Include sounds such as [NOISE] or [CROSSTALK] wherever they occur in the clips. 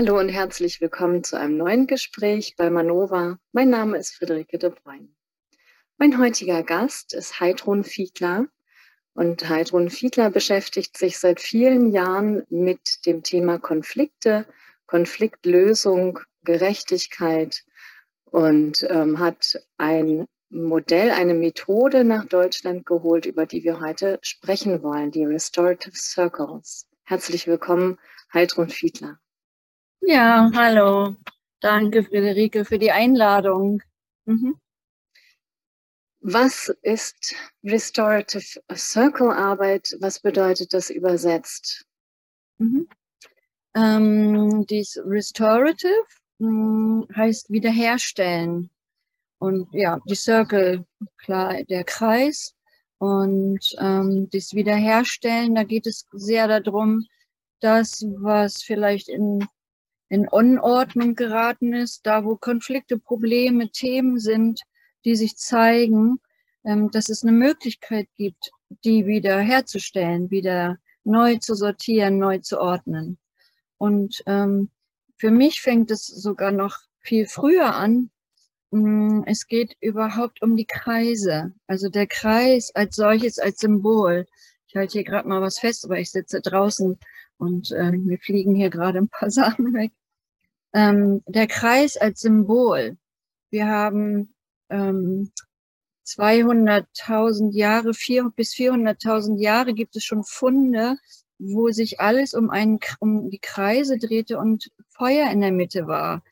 Hallo und herzlich willkommen zu einem neuen Gespräch bei Manova. Mein Name ist Friederike de Bruyne. Mein heutiger Gast ist Heidrun Fiedler. Und Heidrun Fiedler beschäftigt sich seit vielen Jahren mit dem Thema Konflikte, Konfliktlösung, Gerechtigkeit und ähm, hat ein Modell, eine Methode nach Deutschland geholt, über die wir heute sprechen wollen, die Restorative Circles. Herzlich willkommen, Heidrun Fiedler. Ja, hallo. Danke, Friederike, für die Einladung. Mhm. Was ist Restorative Circle Arbeit? Was bedeutet das übersetzt? Mhm. Ähm, dies Restorative mh, hm, heißt wiederherstellen. Und ja, die Circle, klar, der Kreis. Und ähm, das Wiederherstellen, da geht es sehr darum, das, was vielleicht in, in Unordnung geraten ist, da wo Konflikte, Probleme, Themen sind, die sich zeigen, ähm, dass es eine Möglichkeit gibt, die wieder herzustellen, wieder neu zu sortieren, neu zu ordnen. Und ähm, für mich fängt es sogar noch viel früher an. Mm, es geht überhaupt um die Kreise. Also der Kreis als solches, als Symbol. Ich halte hier gerade mal was fest, aber ich sitze draußen und äh, mir fliegen hier gerade ein paar [LAUGHS] Sachen weg. Ähm, der Kreis als Symbol. Wir haben ähm, 200.000 Jahre, vier, bis 400.000 Jahre gibt es schon Funde, wo sich alles um, einen, um die Kreise drehte und Feuer in der Mitte war.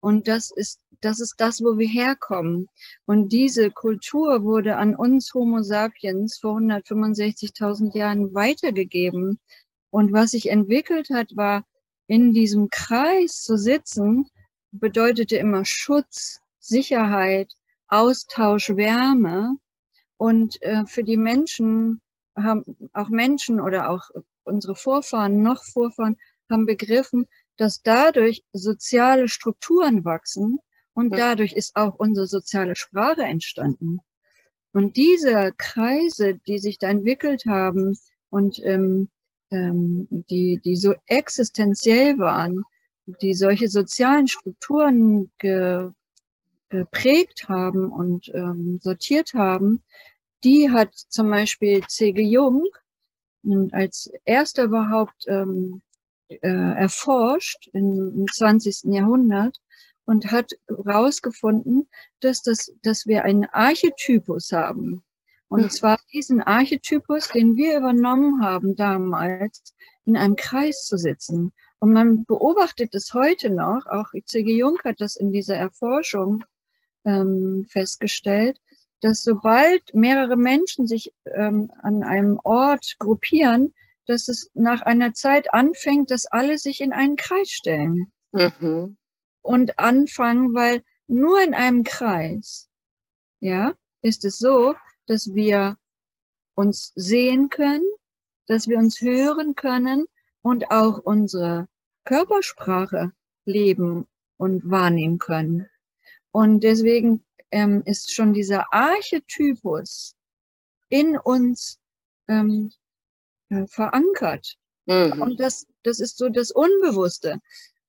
Und das ist, das ist das, wo wir herkommen. Und diese Kultur wurde an uns Homo sapiens vor 165.000 Jahren weitergegeben. Und was sich entwickelt hat, war, in diesem Kreis zu sitzen, bedeutete immer Schutz, Sicherheit, Austausch, Wärme. Und äh, für die Menschen haben auch Menschen oder auch unsere Vorfahren, noch Vorfahren, haben begriffen, dass dadurch soziale Strukturen wachsen und dadurch ist auch unsere soziale Sprache entstanden. Und diese Kreise, die sich da entwickelt haben und ähm, ähm, die, die so existenziell waren, die solche sozialen Strukturen ge, geprägt haben und ähm, sortiert haben, die hat zum Beispiel C.G. Jung als erster überhaupt ähm, äh, erforscht im, im 20. Jahrhundert und hat herausgefunden, dass, das, dass wir einen Archetypus haben. Und zwar diesen Archetypus, den wir übernommen haben damals, in einem Kreis zu sitzen. Und man beobachtet es heute noch, auch C.G. Jung hat das in dieser Erforschung ähm, festgestellt, dass sobald mehrere Menschen sich ähm, an einem Ort gruppieren, dass es nach einer Zeit anfängt, dass alle sich in einen Kreis stellen. Mhm. Und anfangen, weil nur in einem Kreis, ja, ist es so, dass wir uns sehen können, dass wir uns hören können und auch unsere Körpersprache leben und wahrnehmen können. Und deswegen ähm, ist schon dieser Archetypus in uns ähm, äh, verankert. Mhm. Und das, das ist so das Unbewusste.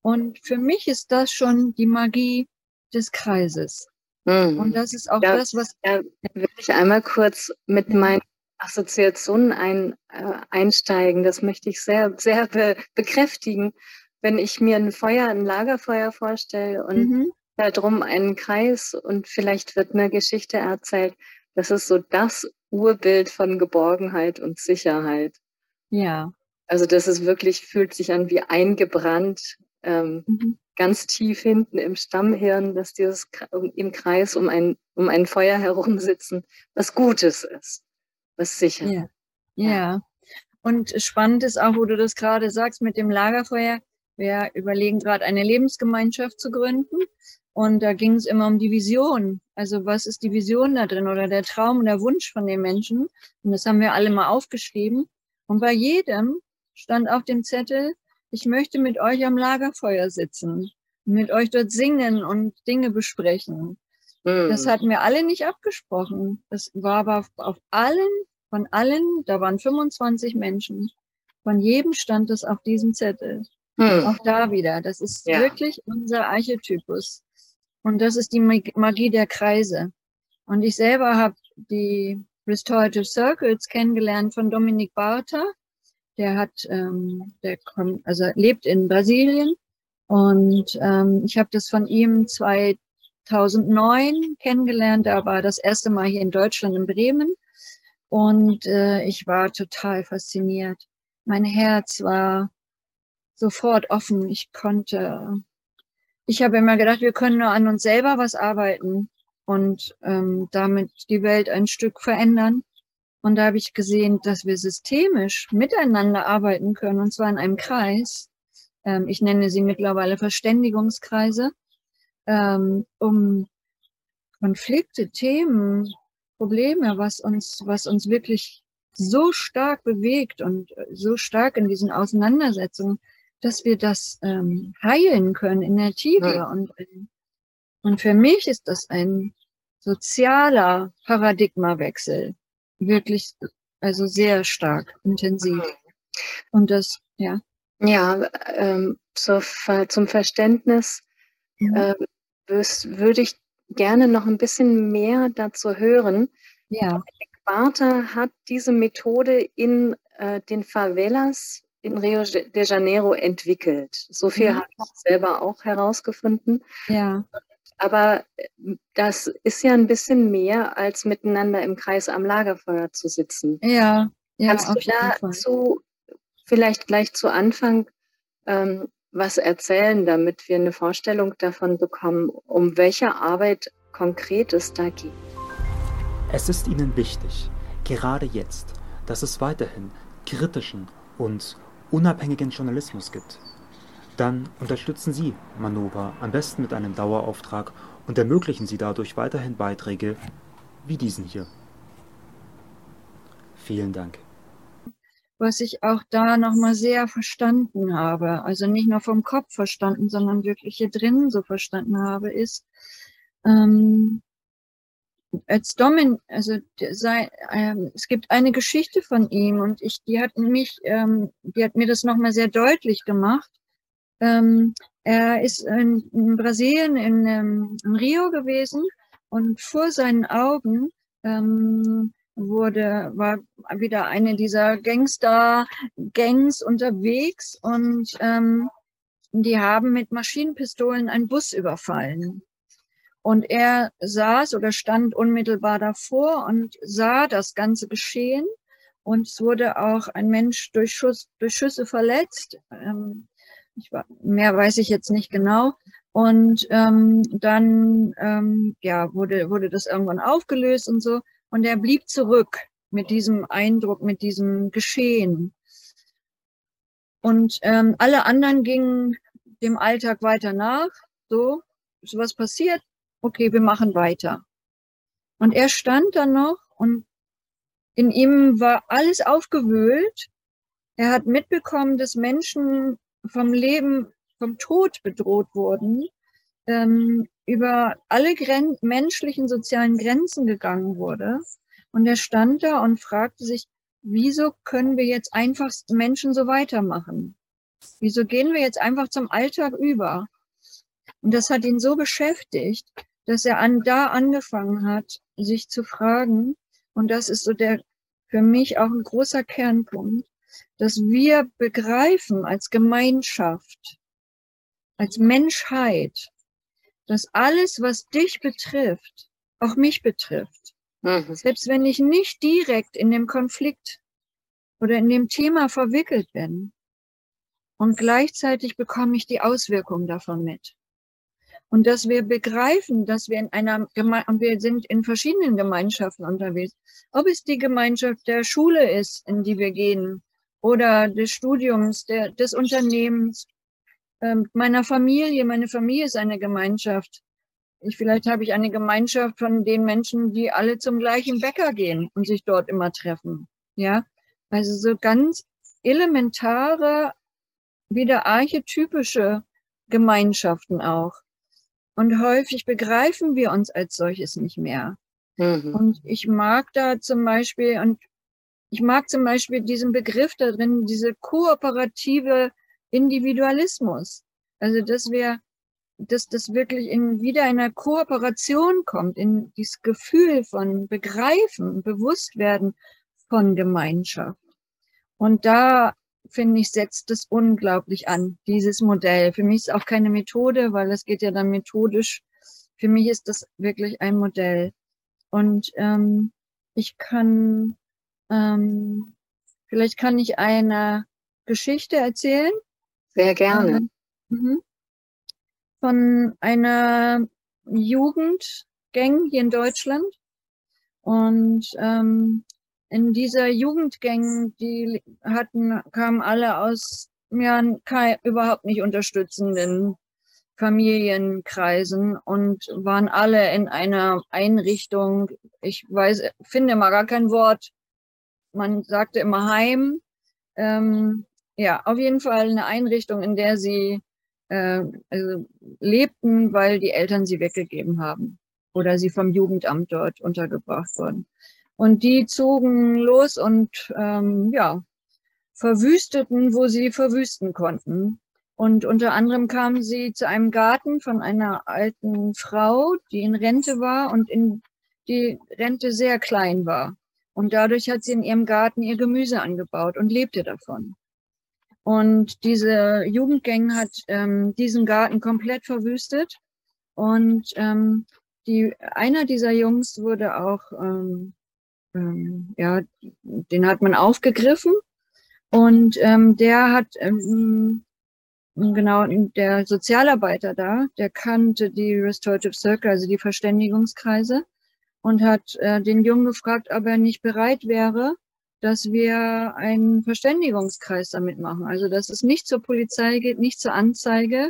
Und für mich ist das schon die Magie des Kreises. Mhm. Und das ist auch ja, das, was. Ja, will ich einmal kurz mit meinen Assoziationen ein, äh, einsteigen. Das möchte ich sehr, sehr be bekräftigen. Wenn ich mir ein Feuer, ein Lagerfeuer vorstelle und mhm da drum einen Kreis und vielleicht wird eine Geschichte erzählt. Das ist so das Urbild von Geborgenheit und Sicherheit. Ja. Also das ist wirklich, fühlt sich an wie eingebrannt, ähm, mhm. Ganz tief hinten im Stammhirn, dass dieses im Kreis um ein, um ein Feuer herum sitzen, was Gutes ist, was sicher. Ja. ja. Und spannend ist auch, wo du das gerade sagst mit dem Lagerfeuer. Wir überlegen gerade eine Lebensgemeinschaft zu gründen. Und da ging es immer um die Vision. Also was ist die Vision da drin oder der Traum und der Wunsch von den Menschen? Und das haben wir alle mal aufgeschrieben. Und bei jedem stand auf dem Zettel, ich möchte mit euch am Lagerfeuer sitzen, mit euch dort singen und Dinge besprechen. Mhm. Das hatten wir alle nicht abgesprochen. Das war aber auf allen, von allen, da waren 25 Menschen, von jedem stand es auf diesem Zettel. Hm. Auch da wieder. Das ist ja. wirklich unser Archetypus. Und das ist die Magie der Kreise. Und ich selber habe die Restorative Circles kennengelernt von Dominik Barter. Der hat, ähm, der kommt, also lebt in Brasilien. Und ähm, ich habe das von ihm 2009 kennengelernt. Da war das erste Mal hier in Deutschland in Bremen. Und äh, ich war total fasziniert. Mein Herz war sofort offen. Ich konnte, ich habe immer gedacht, wir können nur an uns selber was arbeiten und ähm, damit die Welt ein Stück verändern. Und da habe ich gesehen, dass wir systemisch miteinander arbeiten können, und zwar in einem Kreis. Ähm, ich nenne sie mittlerweile Verständigungskreise, ähm, um Konflikte, Themen, Probleme, was uns, was uns wirklich so stark bewegt und so stark in diesen Auseinandersetzungen, dass wir das ähm, heilen können in der Tiefe. Ja. Und, und für mich ist das ein sozialer Paradigmawechsel. Wirklich, also sehr stark, intensiv. Und das, ja. Ja, ähm, so, zum Verständnis mhm. äh, würde ich gerne noch ein bisschen mehr dazu hören. Ja. Barter hat diese Methode in äh, den Favelas in Rio de Janeiro entwickelt. So viel mhm. habe ich selber auch herausgefunden. Ja. Aber äh, das ist ja ein bisschen mehr, als miteinander im Kreis am Lagerfeuer zu sitzen. Ja, ja Kannst du dazu vielleicht gleich zu Anfang ähm, was erzählen, damit wir eine Vorstellung davon bekommen, um welche Arbeit konkret es da geht? Es ist Ihnen wichtig, gerade jetzt, dass es weiterhin kritischen und unabhängigen Journalismus gibt. Dann unterstützen Sie Manova am besten mit einem Dauerauftrag und ermöglichen Sie dadurch weiterhin Beiträge wie diesen hier. Vielen Dank. Was ich auch da nochmal sehr verstanden habe, also nicht nur vom Kopf verstanden, sondern wirklich hier drin so verstanden habe, ist, ähm, als Domin, also sei, ähm, es gibt eine Geschichte von ihm und ich, die hat mich, ähm, die hat mir das nochmal sehr deutlich gemacht. Ähm, er ist in, in Brasilien, in, ähm, in, Rio gewesen und vor seinen Augen ähm, wurde, war wieder eine dieser Gangster-Gangs unterwegs und ähm, die haben mit Maschinenpistolen einen Bus überfallen. Und er saß oder stand unmittelbar davor und sah das ganze Geschehen. Und es wurde auch ein Mensch durch, Schuss, durch Schüsse verletzt. Ähm, ich war, mehr weiß ich jetzt nicht genau. Und ähm, dann ähm, ja, wurde, wurde das irgendwann aufgelöst und so. Und er blieb zurück mit diesem Eindruck, mit diesem Geschehen. Und ähm, alle anderen gingen dem Alltag weiter nach. So, ist was passiert, okay, wir machen weiter. Und er stand dann noch und in ihm war alles aufgewühlt. Er hat mitbekommen, dass Menschen vom Leben, vom Tod bedroht wurden, ähm, über alle Gren menschlichen sozialen Grenzen gegangen wurde. Und er stand da und fragte sich, wieso können wir jetzt einfach Menschen so weitermachen? Wieso gehen wir jetzt einfach zum Alltag über? Und das hat ihn so beschäftigt, dass er an, da angefangen hat, sich zu fragen, und das ist so der, für mich auch ein großer Kernpunkt, dass wir begreifen als Gemeinschaft, als Menschheit, dass alles, was dich betrifft, auch mich betrifft. Mhm. Selbst wenn ich nicht direkt in dem Konflikt oder in dem Thema verwickelt bin. Und gleichzeitig bekomme ich die Auswirkungen davon mit und dass wir begreifen, dass wir in einer Geme wir sind in verschiedenen Gemeinschaften unterwegs. Ob es die Gemeinschaft der Schule ist, in die wir gehen, oder des Studiums, der, des Unternehmens, ähm, meiner Familie. Meine Familie ist eine Gemeinschaft. Ich, vielleicht habe ich eine Gemeinschaft von den Menschen, die alle zum gleichen Bäcker gehen und sich dort immer treffen. Ja, also so ganz elementare, wieder archetypische Gemeinschaften auch. Und häufig begreifen wir uns als solches nicht mehr. Mhm. Und ich mag da zum Beispiel, und ich mag zum Beispiel diesen Begriff da drin, diese kooperative Individualismus. Also, dass wir, dass das wirklich in wieder einer Kooperation kommt, in dieses Gefühl von Begreifen, Bewusstwerden von Gemeinschaft. Und da finde ich, setzt es unglaublich an, dieses Modell. Für mich ist auch keine Methode, weil es geht ja dann methodisch. Für mich ist das wirklich ein Modell. Und ähm, ich kann, ähm, vielleicht kann ich eine Geschichte erzählen. Sehr gerne. Ähm, von einer Jugendgang hier in Deutschland. Und ähm, in dieser Jugendgang, die hatten, kamen alle aus ja, kein, überhaupt nicht unterstützenden Familienkreisen und waren alle in einer Einrichtung. Ich weiß, finde mal gar kein Wort. Man sagte immer Heim. Ähm, ja, auf jeden Fall eine Einrichtung, in der sie äh, also lebten, weil die Eltern sie weggegeben haben oder sie vom Jugendamt dort untergebracht wurden. Und die zogen los und ähm, ja, verwüsteten, wo sie verwüsten konnten. Und unter anderem kamen sie zu einem Garten von einer alten Frau, die in Rente war und in die Rente sehr klein war. Und dadurch hat sie in ihrem Garten ihr Gemüse angebaut und lebte davon. Und diese Jugendgang hat ähm, diesen Garten komplett verwüstet. Und ähm, die, einer dieser Jungs wurde auch ähm, ähm, ja, den hat man aufgegriffen und ähm, der hat ähm, genau der Sozialarbeiter da, der kannte die Restorative Circle, also die Verständigungskreise und hat äh, den Jungen gefragt, ob er nicht bereit wäre, dass wir einen Verständigungskreis damit machen. Also dass es nicht zur Polizei geht, nicht zur Anzeige.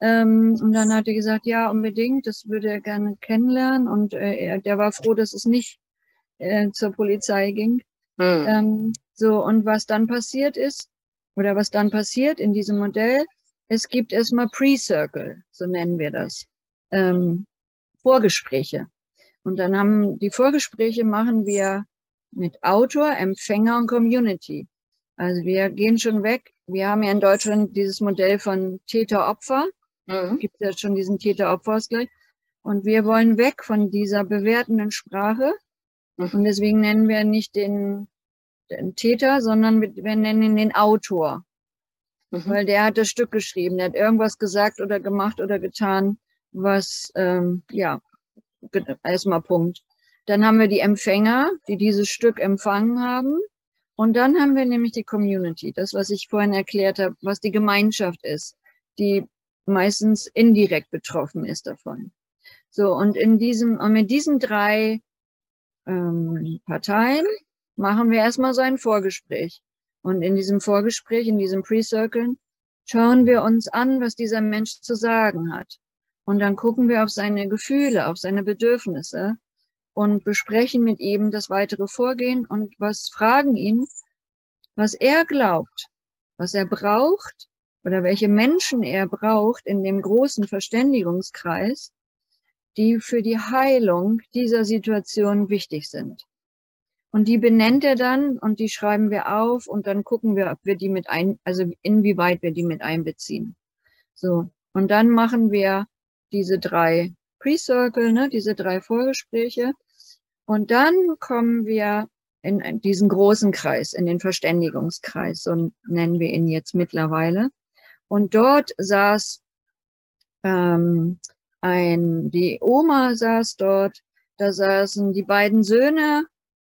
Ähm, und dann hat er gesagt, ja, unbedingt, das würde er gerne kennenlernen. Und äh, er, der war froh, dass es nicht äh, zur Polizei ging. Hm. Ähm, so, und was dann passiert ist, oder was dann passiert in diesem Modell, es gibt erstmal Pre-Circle, so nennen wir das, ähm, Vorgespräche. Und dann haben die Vorgespräche machen wir mit Autor, Empfänger und Community. Also wir gehen schon weg. Wir haben ja in Deutschland dieses Modell von Täter-Opfer. Mhm. Gibt ja schon diesen Täter-Opfer-Ausgleich. Und wir wollen weg von dieser bewertenden Sprache Mhm. Und deswegen nennen wir nicht den, den Täter, sondern wir, wir nennen ihn den Autor. Mhm. Weil der hat das Stück geschrieben, der hat irgendwas gesagt oder gemacht oder getan, was, ähm, ja, erstmal Punkt. Dann haben wir die Empfänger, die dieses Stück empfangen haben. Und dann haben wir nämlich die Community, das, was ich vorhin erklärt habe, was die Gemeinschaft ist, die meistens indirekt betroffen ist davon. So, und in diesem, und mit diesen drei ähm, Parteien machen wir erstmal so ein Vorgespräch. Und in diesem Vorgespräch, in diesem Pre-Circle, schauen wir uns an, was dieser Mensch zu sagen hat. Und dann gucken wir auf seine Gefühle, auf seine Bedürfnisse und besprechen mit ihm das weitere Vorgehen und was fragen ihn, was er glaubt, was er braucht oder welche Menschen er braucht in dem großen Verständigungskreis, die für die Heilung dieser Situation wichtig sind. Und die benennt er dann und die schreiben wir auf und dann gucken wir, ob wir die mit ein, also inwieweit wir die mit einbeziehen. So. Und dann machen wir diese drei Pre-Circle, ne, diese drei Vorgespräche. Und dann kommen wir in diesen großen Kreis, in den Verständigungskreis, so nennen wir ihn jetzt mittlerweile. Und dort saß ähm, ein, die Oma saß dort, da saßen die beiden Söhne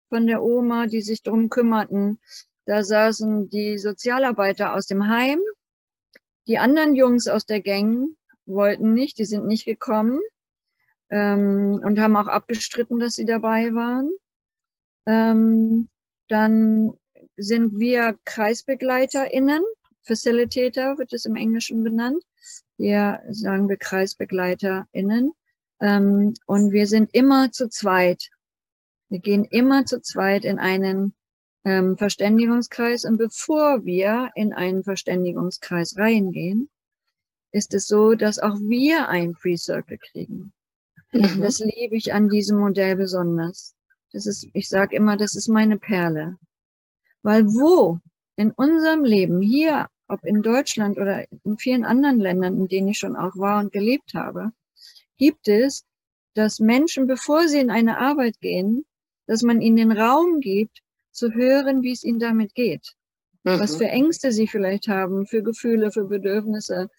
von der Oma, die sich drum kümmerten, da saßen die Sozialarbeiter aus dem Heim, die anderen Jungs aus der Gang wollten nicht, die sind nicht gekommen ähm, und haben auch abgestritten, dass sie dabei waren. Ähm, dann sind wir KreisbegleiterInnen, Facilitator wird es im Englischen benannt. Hier sagen wir KreisbegleiterInnen. Ähm, und wir sind immer zu zweit. Wir gehen immer zu zweit in einen ähm, Verständigungskreis. Und bevor wir in einen Verständigungskreis reingehen, ist es so, dass auch wir ein Pre-Circle kriegen. Mhm. Das liebe ich an diesem Modell besonders. Das ist, ich sage immer, das ist meine Perle. Weil wo in unserem Leben hier ob in Deutschland oder in vielen anderen Ländern, in denen ich schon auch war und gelebt habe, gibt es, dass Menschen, bevor sie in eine Arbeit gehen, dass man ihnen den Raum gibt, zu hören, wie es ihnen damit geht. Mhm. Was für Ängste sie vielleicht haben, für Gefühle, für Bedürfnisse,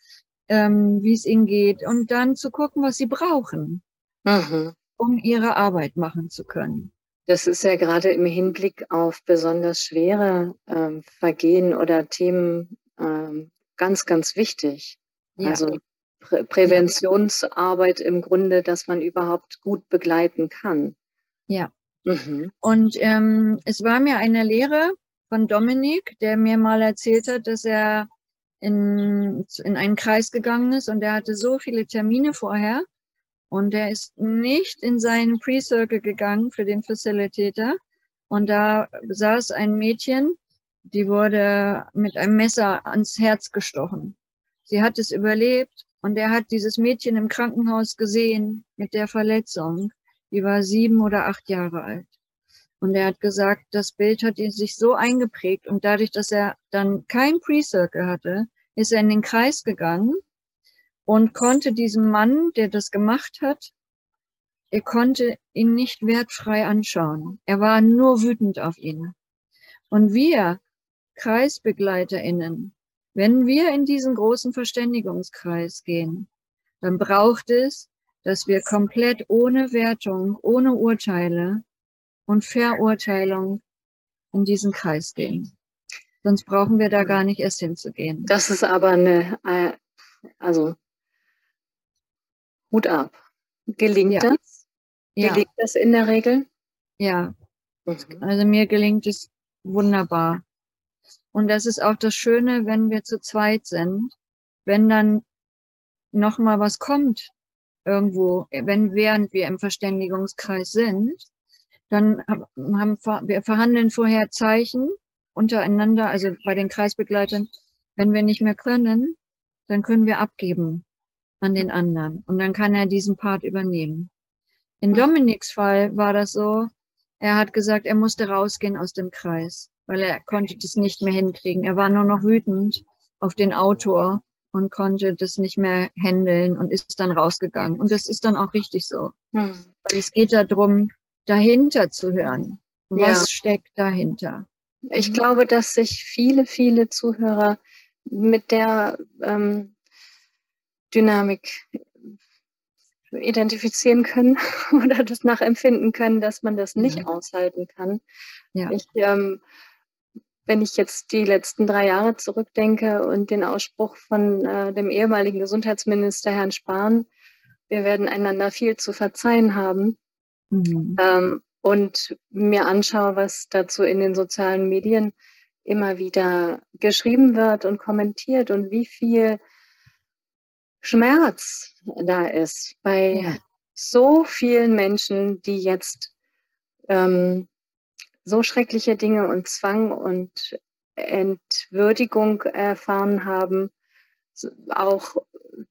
ähm, wie es ihnen geht. Und dann zu gucken, was sie brauchen, mhm. um ihre Arbeit machen zu können. Das ist ja gerade im Hinblick auf besonders schwere ähm, Vergehen oder Themen ähm, ganz, ganz wichtig. Ja. Also Prä Präventionsarbeit im Grunde, dass man überhaupt gut begleiten kann. Ja. Mhm. Und ähm, es war mir eine Lehre von Dominik, der mir mal erzählt hat, dass er in, in einen Kreis gegangen ist und er hatte so viele Termine vorher und er ist nicht in seinen Pre-Circle gegangen für den Facilitator. Und da saß ein Mädchen, die wurde mit einem Messer ans Herz gestochen. Sie hat es überlebt und er hat dieses Mädchen im Krankenhaus gesehen mit der Verletzung. Die war sieben oder acht Jahre alt. Und er hat gesagt, das Bild hat ihn sich so eingeprägt und dadurch, dass er dann kein Pre-Circle hatte, ist er in den Kreis gegangen und konnte diesem Mann, der das gemacht hat, er konnte ihn nicht wertfrei anschauen. Er war nur wütend auf ihn. Und wir KreisbegleiterInnen, wenn wir in diesen großen Verständigungskreis gehen, dann braucht es, dass wir komplett ohne Wertung, ohne Urteile und Verurteilung in diesen Kreis gehen. Sonst brauchen wir da gar nicht erst hinzugehen. Das ist aber eine, also Hut ab. Gelingt ja. das? Gelingt ja. das in der Regel? Ja. Mhm. Also mir gelingt es wunderbar. Und das ist auch das Schöne, wenn wir zu zweit sind, wenn dann noch mal was kommt irgendwo, wenn während wir im Verständigungskreis sind, dann haben wir verhandeln vorher Zeichen untereinander, also bei den Kreisbegleitern, wenn wir nicht mehr können, dann können wir abgeben an den anderen und dann kann er diesen Part übernehmen. In Dominiks Fall war das so, er hat gesagt, er musste rausgehen aus dem Kreis weil er konnte das nicht mehr hinkriegen. Er war nur noch wütend auf den Autor und konnte das nicht mehr handeln und ist dann rausgegangen. Und das ist dann auch richtig so. Hm. Weil es geht darum, dahinter zu hören. Was ja. steckt dahinter? Ich glaube, dass sich viele, viele Zuhörer mit der ähm, Dynamik identifizieren können [LAUGHS] oder das nachempfinden können, dass man das nicht ja. aushalten kann. Ja. Ich ähm, wenn ich jetzt die letzten drei Jahre zurückdenke und den Ausspruch von äh, dem ehemaligen Gesundheitsminister Herrn Spahn, wir werden einander viel zu verzeihen haben. Mhm. Ähm, und mir anschaue, was dazu in den sozialen Medien immer wieder geschrieben wird und kommentiert und wie viel Schmerz da ist bei ja. so vielen Menschen, die jetzt ähm, so schreckliche Dinge und Zwang und Entwürdigung erfahren haben, auch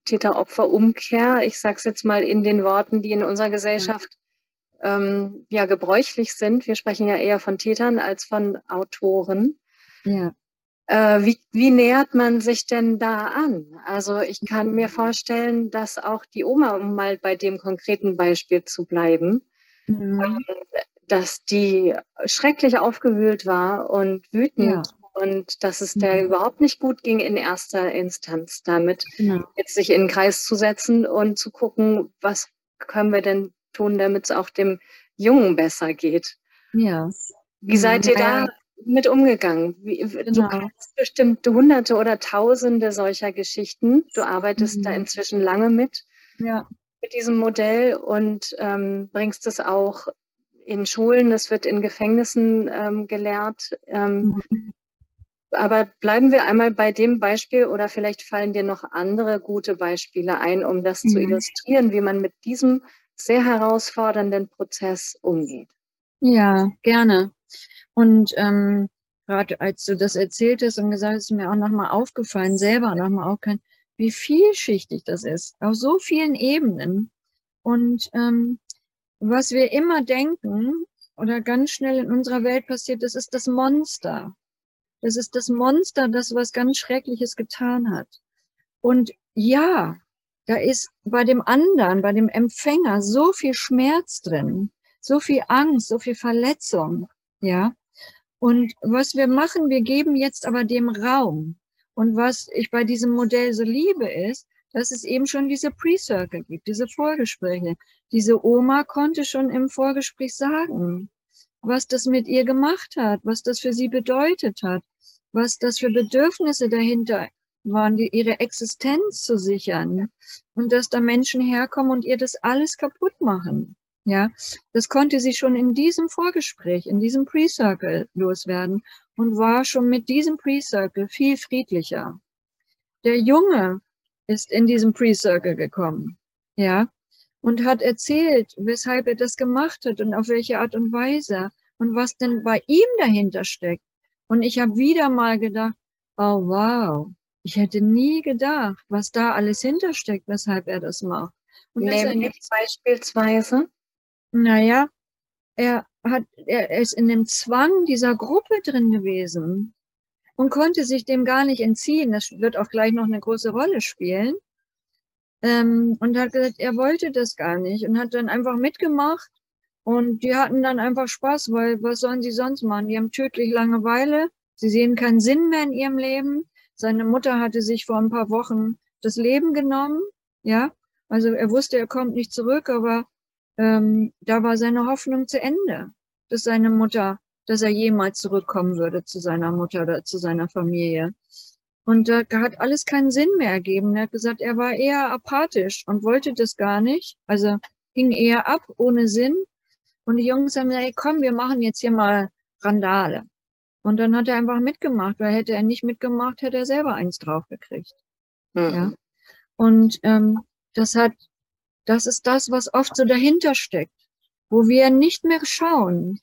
Täter-Opfer-Umkehr. Ich sage es jetzt mal in den Worten, die in unserer Gesellschaft ähm, ja gebräuchlich sind. Wir sprechen ja eher von Tätern als von Autoren. Ja. Äh, wie, wie nähert man sich denn da an? Also ich kann mir vorstellen, dass auch die Oma, um mal bei dem konkreten Beispiel zu bleiben, mhm. Ähm, dass die schrecklich aufgewühlt war und wütend ja. und dass es der überhaupt nicht gut ging in erster Instanz damit, ja. jetzt sich in den Kreis zu setzen und zu gucken, was können wir denn tun, damit es auch dem Jungen besser geht. Ja. Wie seid ihr da mit umgegangen? Wie, genau. Du hast bestimmt hunderte oder tausende solcher Geschichten. Du arbeitest mhm. da inzwischen lange mit. Ja. Mit diesem Modell und ähm, bringst es auch in Schulen, es wird in Gefängnissen ähm, gelehrt. Ähm, mhm. Aber bleiben wir einmal bei dem Beispiel oder vielleicht fallen dir noch andere gute Beispiele ein, um das mhm. zu illustrieren, wie man mit diesem sehr herausfordernden Prozess umgeht. Ja, gerne. Und ähm, gerade als du das erzählt hast und gesagt hast, ist mir auch nochmal aufgefallen, selber nochmal aufgefallen, wie vielschichtig das ist, auf so vielen Ebenen. Und ähm, was wir immer denken oder ganz schnell in unserer Welt passiert, das ist das Monster. Das ist das Monster, das was ganz Schreckliches getan hat. Und ja, da ist bei dem anderen, bei dem Empfänger so viel Schmerz drin, so viel Angst, so viel Verletzung, ja. Und was wir machen, wir geben jetzt aber dem Raum. Und was ich bei diesem Modell so liebe, ist, dass es eben schon diese Pre-Circle gibt, diese Vorgespräche. Diese Oma konnte schon im Vorgespräch sagen, was das mit ihr gemacht hat, was das für sie bedeutet hat, was das für Bedürfnisse dahinter waren, die, ihre Existenz zu sichern und dass da Menschen herkommen und ihr das alles kaputt machen. Ja, das konnte sie schon in diesem Vorgespräch, in diesem Pre-Circle loswerden und war schon mit diesem Pre-Circle viel friedlicher. Der Junge ist in diesem Pre-Circle gekommen, ja, und hat erzählt, weshalb er das gemacht hat und auf welche Art und Weise und was denn bei ihm dahinter steckt. Und ich habe wieder mal gedacht, oh wow, ich hätte nie gedacht, was da alles hintersteckt, weshalb er das macht. Und Nämlich beispielsweise? Naja, er hat, er ist in dem Zwang dieser Gruppe drin gewesen und konnte sich dem gar nicht entziehen. Das wird auch gleich noch eine große Rolle spielen. Ähm, und hat gesagt, er wollte das gar nicht und hat dann einfach mitgemacht. Und die hatten dann einfach Spaß, weil was sollen sie sonst machen? Die haben tödlich Langeweile. Sie sehen keinen Sinn mehr in ihrem Leben. Seine Mutter hatte sich vor ein paar Wochen das Leben genommen. Ja, also er wusste, er kommt nicht zurück, aber ähm, da war seine Hoffnung zu Ende, dass seine Mutter, dass er jemals zurückkommen würde zu seiner Mutter oder zu seiner Familie. Und da hat alles keinen Sinn mehr ergeben. Er hat gesagt, er war eher apathisch und wollte das gar nicht. Also ging eher ab, ohne Sinn. Und die Jungs haben gesagt, hey, komm, wir machen jetzt hier mal Randale. Und dann hat er einfach mitgemacht, weil hätte er nicht mitgemacht, hätte er selber eins draufgekriegt. Mhm. Ja. Und ähm, das hat, das ist das, was oft so dahinter steckt, wo wir nicht mehr schauen.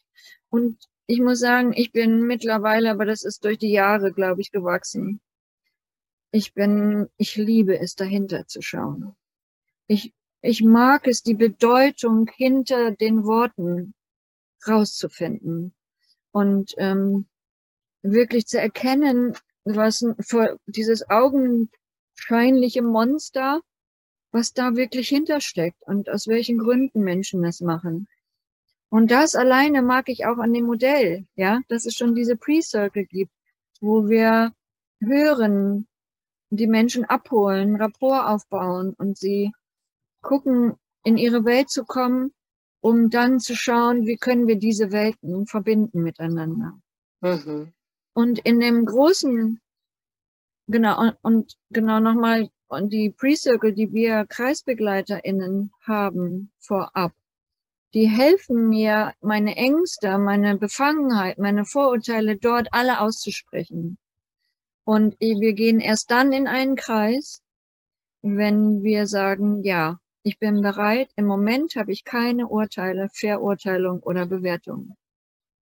Und ich muss sagen, ich bin mittlerweile, aber das ist durch die Jahre, glaube ich, gewachsen. Ich bin, ich liebe es, dahinter zu schauen. Ich, ich mag es, die Bedeutung hinter den Worten rauszufinden. Und ähm, wirklich zu erkennen, was vor dieses augenscheinliche Monster, was da wirklich hintersteckt und aus welchen Gründen Menschen das machen. Und das alleine mag ich auch an dem Modell, ja, dass es schon diese Pre-Circle gibt, wo wir hören, die Menschen abholen, Rapport aufbauen und sie gucken, in ihre Welt zu kommen, um dann zu schauen, wie können wir diese Welten verbinden miteinander. Mhm. Und in dem großen, genau, und genau nochmal, und die Pre-Circle, die wir KreisbegleiterInnen haben vorab, die helfen mir, meine Ängste, meine Befangenheit, meine Vorurteile dort alle auszusprechen. Und wir gehen erst dann in einen Kreis, wenn wir sagen, ja, ich bin bereit, im Moment habe ich keine Urteile, Verurteilung oder Bewertung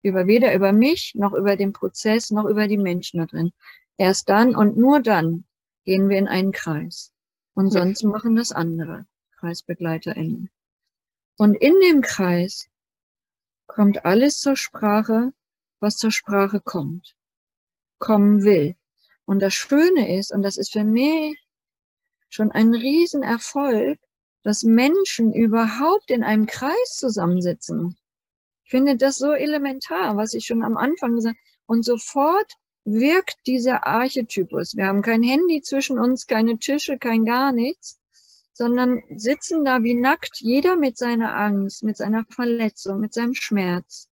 über weder über mich, noch über den Prozess, noch über die Menschen da drin. Erst dann und nur dann gehen wir in einen Kreis. Und sonst machen das andere KreisbegleiterInnen. Und in dem Kreis kommt alles zur Sprache, was zur Sprache kommt, kommen will. Und das Schöne ist, und das ist für mich schon ein Riesenerfolg, dass Menschen überhaupt in einem Kreis zusammensitzen finde das so elementar, was ich schon am Anfang gesagt habe. Und sofort wirkt dieser Archetypus. Wir haben kein Handy zwischen uns, keine Tische, kein gar nichts, sondern sitzen da wie nackt, jeder mit seiner Angst, mit seiner Verletzung, mit seinem Schmerz.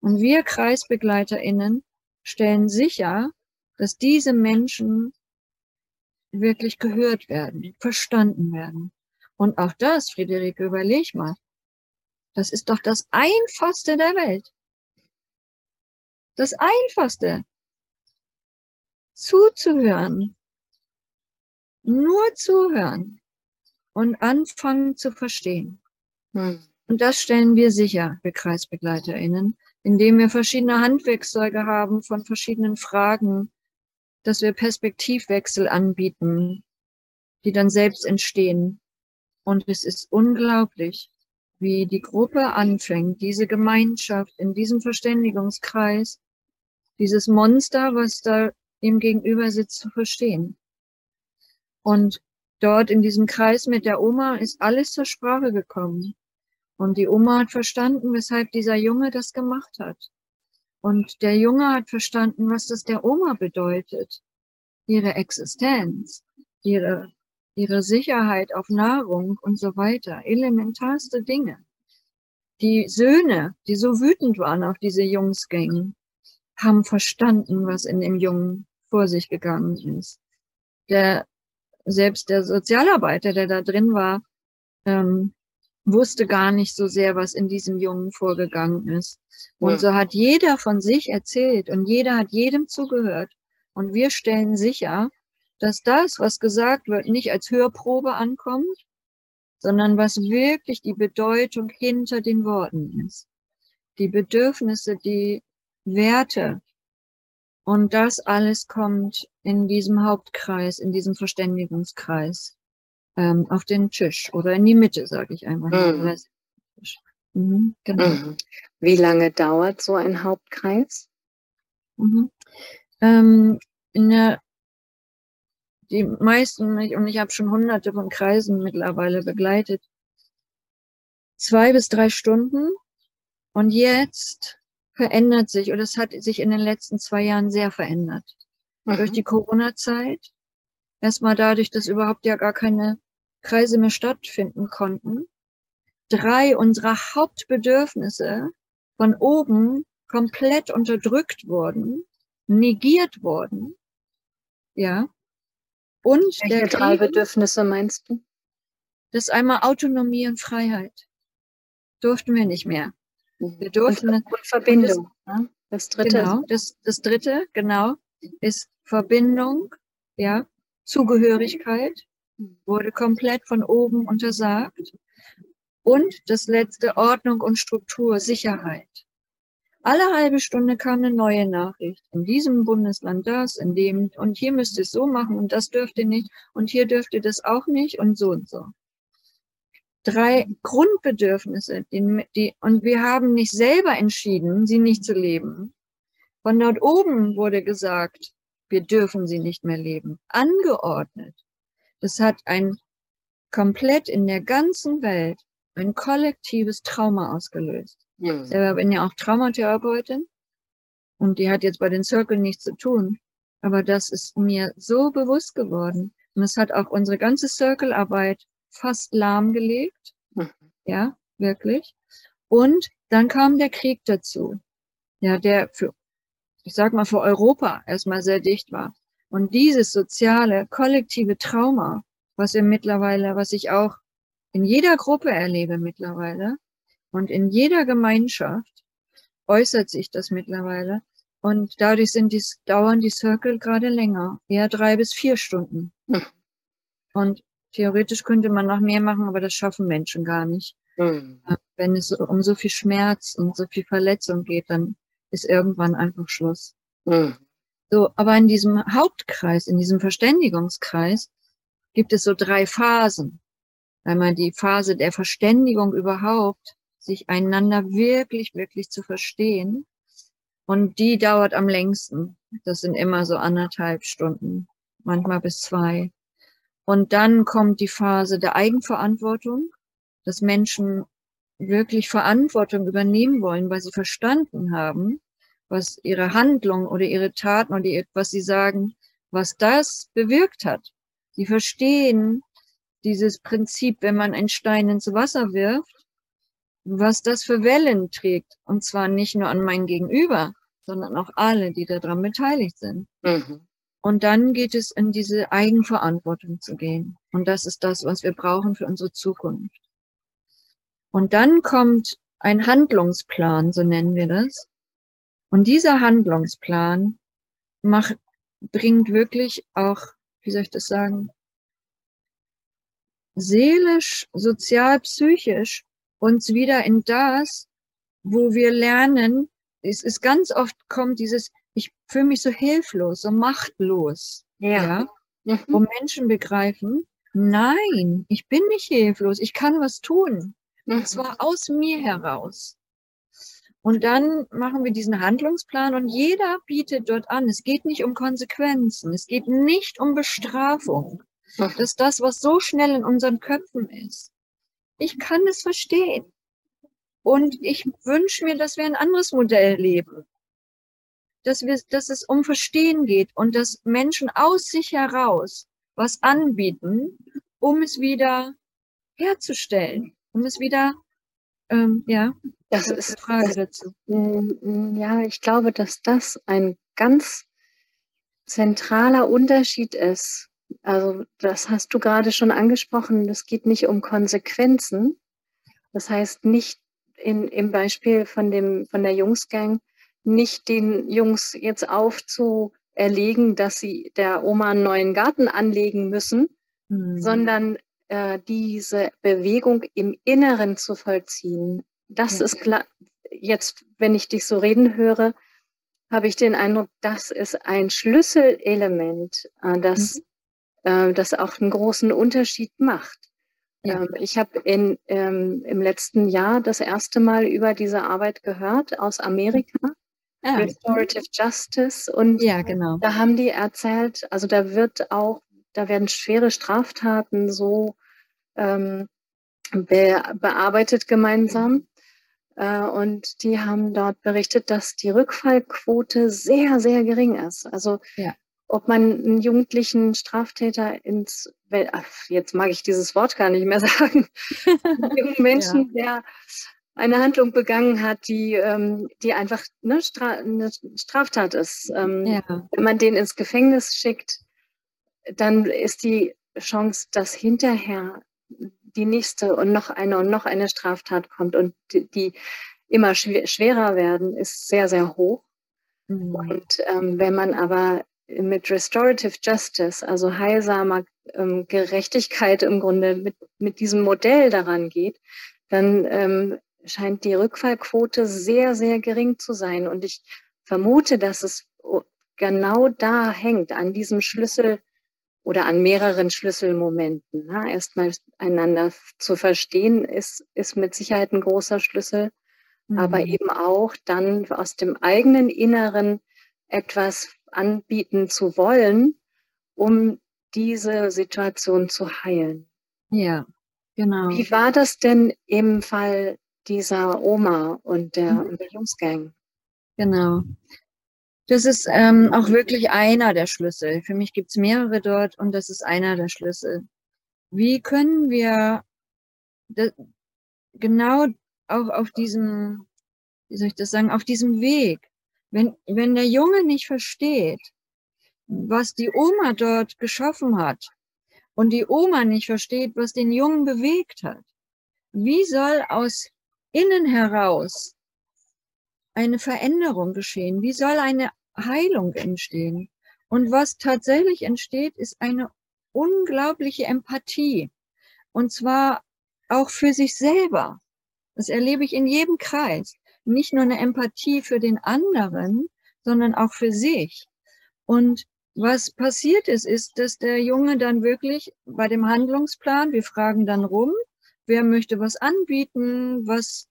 Und wir KreisbegleiterInnen stellen sicher, dass diese Menschen wirklich gehört werden, verstanden werden. Und auch das, Friederike, überleg mal, das ist doch das Einfachste der Welt. Das Einfachste. Zuzuhören. Nur zuhören und anfangen zu verstehen. Hm. Und das stellen wir sicher, wir KreisbegleiterInnen, indem wir verschiedene Handwerkszeuge haben von verschiedenen Fragen, dass wir Perspektivwechsel anbieten, die dann selbst entstehen. Und es ist unglaublich, wie die Gruppe anfängt, diese Gemeinschaft in diesem Verständigungskreis, dieses Monster, was da ihm gegenüber sitzt, zu verstehen. Und dort in diesem Kreis mit der Oma ist alles zur Sprache gekommen. Und die Oma hat verstanden, weshalb dieser Junge das gemacht hat. Und der Junge hat verstanden, was das der Oma bedeutet. Ihre Existenz, ihre, ihre Sicherheit auf Nahrung und so weiter. Elementarste Dinge. Die Söhne, die so wütend waren auf diese Jungsgänge, haben verstanden, was in dem Jungen vor sich gegangen ist. Der, selbst der Sozialarbeiter, der da drin war, ähm, wusste gar nicht so sehr, was in diesem Jungen vorgegangen ist. Und ja. so hat jeder von sich erzählt und jeder hat jedem zugehört. Und wir stellen sicher, dass das, was gesagt wird, nicht als Hörprobe ankommt, sondern was wirklich die Bedeutung hinter den Worten ist. Die Bedürfnisse, die Werte. Und das alles kommt in diesem Hauptkreis, in diesem Verständigungskreis ähm, auf den Tisch oder in die Mitte, sage ich einfach. Mhm. Mhm, genau. Mhm. Wie lange dauert so ein Hauptkreis? Mhm. Ähm, der, die meisten, und ich habe schon hunderte von Kreisen mittlerweile begleitet, zwei bis drei Stunden. Und jetzt verändert sich, oder es hat sich in den letzten zwei Jahren sehr verändert. Durch mhm. die Corona-Zeit. Erstmal dadurch, dass überhaupt ja gar keine Kreise mehr stattfinden konnten, drei unserer Hauptbedürfnisse von oben komplett unterdrückt wurden, negiert wurden. Ja. Und Welche drei Bedürfnisse meinst du? Das einmal Autonomie und Freiheit. Durften wir nicht mehr. Mhm. Wir durften und, und Verbindung. Das, ne? das dritte. Genau, das, das dritte, genau, ist Verbindung, ja, Zugehörigkeit wurde komplett von oben untersagt. Und das letzte Ordnung und Struktur, Sicherheit. Alle halbe Stunde kam eine neue Nachricht. In diesem Bundesland das, in dem, und hier müsst ihr es so machen und das dürft ihr nicht und hier dürft ihr das auch nicht und so und so. Drei Grundbedürfnisse, die, die, und wir haben nicht selber entschieden, sie nicht zu leben. Von dort oben wurde gesagt, wir dürfen sie nicht mehr leben. Angeordnet. Das hat ein komplett in der ganzen Welt ein kollektives Trauma ausgelöst. Mhm. Selber bin ja auch Traumatherapeutin und die hat jetzt bei den Circle nichts zu tun. Aber das ist mir so bewusst geworden. Und es hat auch unsere ganze Circle-Arbeit fast lahmgelegt. Mhm. Ja, wirklich. Und dann kam der Krieg dazu. Ja, der für, ich sag mal, für Europa erstmal sehr dicht war. Und dieses soziale, kollektive Trauma, was wir mittlerweile, was ich auch in jeder Gruppe erlebe mittlerweile und in jeder Gemeinschaft, äußert sich das mittlerweile. Und dadurch sind die, dauern die Circle gerade länger, eher drei bis vier Stunden. Hm. Und theoretisch könnte man noch mehr machen, aber das schaffen Menschen gar nicht. Hm. Wenn es um so viel Schmerz und so viel Verletzung geht, dann ist irgendwann einfach Schluss. Hm. So, aber in diesem Hauptkreis, in diesem Verständigungskreis, gibt es so drei Phasen. Einmal die Phase der Verständigung überhaupt, sich einander wirklich, wirklich zu verstehen. Und die dauert am längsten. Das sind immer so anderthalb Stunden, manchmal bis zwei. Und dann kommt die Phase der Eigenverantwortung, dass Menschen wirklich Verantwortung übernehmen wollen, weil sie verstanden haben, was ihre Handlung oder ihre Taten oder was sie sagen, was das bewirkt hat. Sie verstehen dieses Prinzip, wenn man einen Stein ins Wasser wirft, was das für Wellen trägt. Und zwar nicht nur an mein Gegenüber, sondern auch alle, die daran beteiligt sind. Mhm. Und dann geht es in diese Eigenverantwortung zu gehen. Und das ist das, was wir brauchen für unsere Zukunft. Und dann kommt ein Handlungsplan, so nennen wir das. Und dieser Handlungsplan macht, bringt wirklich auch, wie soll ich das sagen, seelisch, sozial, psychisch uns wieder in das, wo wir lernen, es ist ganz oft kommt dieses, ich fühle mich so hilflos, so machtlos, ja, ja mhm. wo Menschen begreifen, nein, ich bin nicht hilflos, ich kann was tun, mhm. und zwar aus mir heraus. Und dann machen wir diesen Handlungsplan und jeder bietet dort an. Es geht nicht um Konsequenzen. Es geht nicht um Bestrafung. Das ist das, was so schnell in unseren Köpfen ist. Ich kann es verstehen. Und ich wünsche mir, dass wir ein anderes Modell leben. Dass, wir, dass es um Verstehen geht und dass Menschen aus sich heraus was anbieten, um es wieder herzustellen, um es wieder, ähm, ja, das ist eine Frage dazu. Ja, ich glaube, dass das ein ganz zentraler Unterschied ist. Also das hast du gerade schon angesprochen. Es geht nicht um Konsequenzen. Das heißt nicht in, im Beispiel von dem von der Jungsgang nicht den Jungs jetzt aufzuerlegen, dass sie der Oma einen neuen Garten anlegen müssen, mhm. sondern äh, diese Bewegung im Inneren zu vollziehen. Das ja. ist klar. Jetzt, wenn ich dich so reden höre, habe ich den Eindruck, das ist ein Schlüsselelement, äh, das, mhm. Äh, das auch einen großen Unterschied macht. Ja. Ähm, ich habe in, ähm, im letzten Jahr das erste Mal über diese Arbeit gehört aus Amerika. Ja. Restorative Justice. Und ja, genau. da haben die erzählt, also da wird auch, da werden schwere Straftaten so ähm, be bearbeitet gemeinsam. Äh, und die haben dort berichtet, dass die Rückfallquote sehr, sehr gering ist. Also ja. Ob man einen jugendlichen Straftäter ins, jetzt mag ich dieses Wort gar nicht mehr [LAUGHS] sagen, [LAUGHS] jungen Menschen, ja. der eine Handlung begangen hat, die, ähm, die einfach ne, Stra eine Straftat ist. Ähm, ja. Wenn man den ins Gefängnis schickt, dann ist die Chance, dass hinterher die nächste und noch eine und noch eine Straftat kommt und die, die immer schwer, schwerer werden, ist sehr, sehr hoch. Mhm. Und ähm, wenn man aber mit Restorative Justice, also heilsamer ähm, Gerechtigkeit im Grunde mit, mit diesem Modell daran geht, dann ähm, scheint die Rückfallquote sehr, sehr gering zu sein. Und ich vermute, dass es genau da hängt, an diesem Schlüssel oder an mehreren Schlüsselmomenten. Ne? Erstmal einander zu verstehen, ist, ist mit Sicherheit ein großer Schlüssel, mhm. aber eben auch dann aus dem eigenen Inneren etwas anbieten zu wollen, um diese Situation zu heilen. Ja, genau. Wie war das denn im Fall dieser Oma und der mhm. Bildungsgang? Genau. Das ist ähm, auch wirklich einer der Schlüssel. Für mich gibt es mehrere dort und das ist einer der Schlüssel. Wie können wir genau auch auf diesem, wie soll ich das sagen, auf diesem Weg, wenn, wenn der Junge nicht versteht, was die Oma dort geschaffen hat und die Oma nicht versteht, was den Jungen bewegt hat, wie soll aus innen heraus eine Veränderung geschehen? Wie soll eine Heilung entstehen. Und was tatsächlich entsteht, ist eine unglaubliche Empathie. Und zwar auch für sich selber. Das erlebe ich in jedem Kreis. Nicht nur eine Empathie für den anderen, sondern auch für sich. Und was passiert ist, ist, dass der Junge dann wirklich bei dem Handlungsplan, wir fragen dann rum, wer möchte was anbieten, was,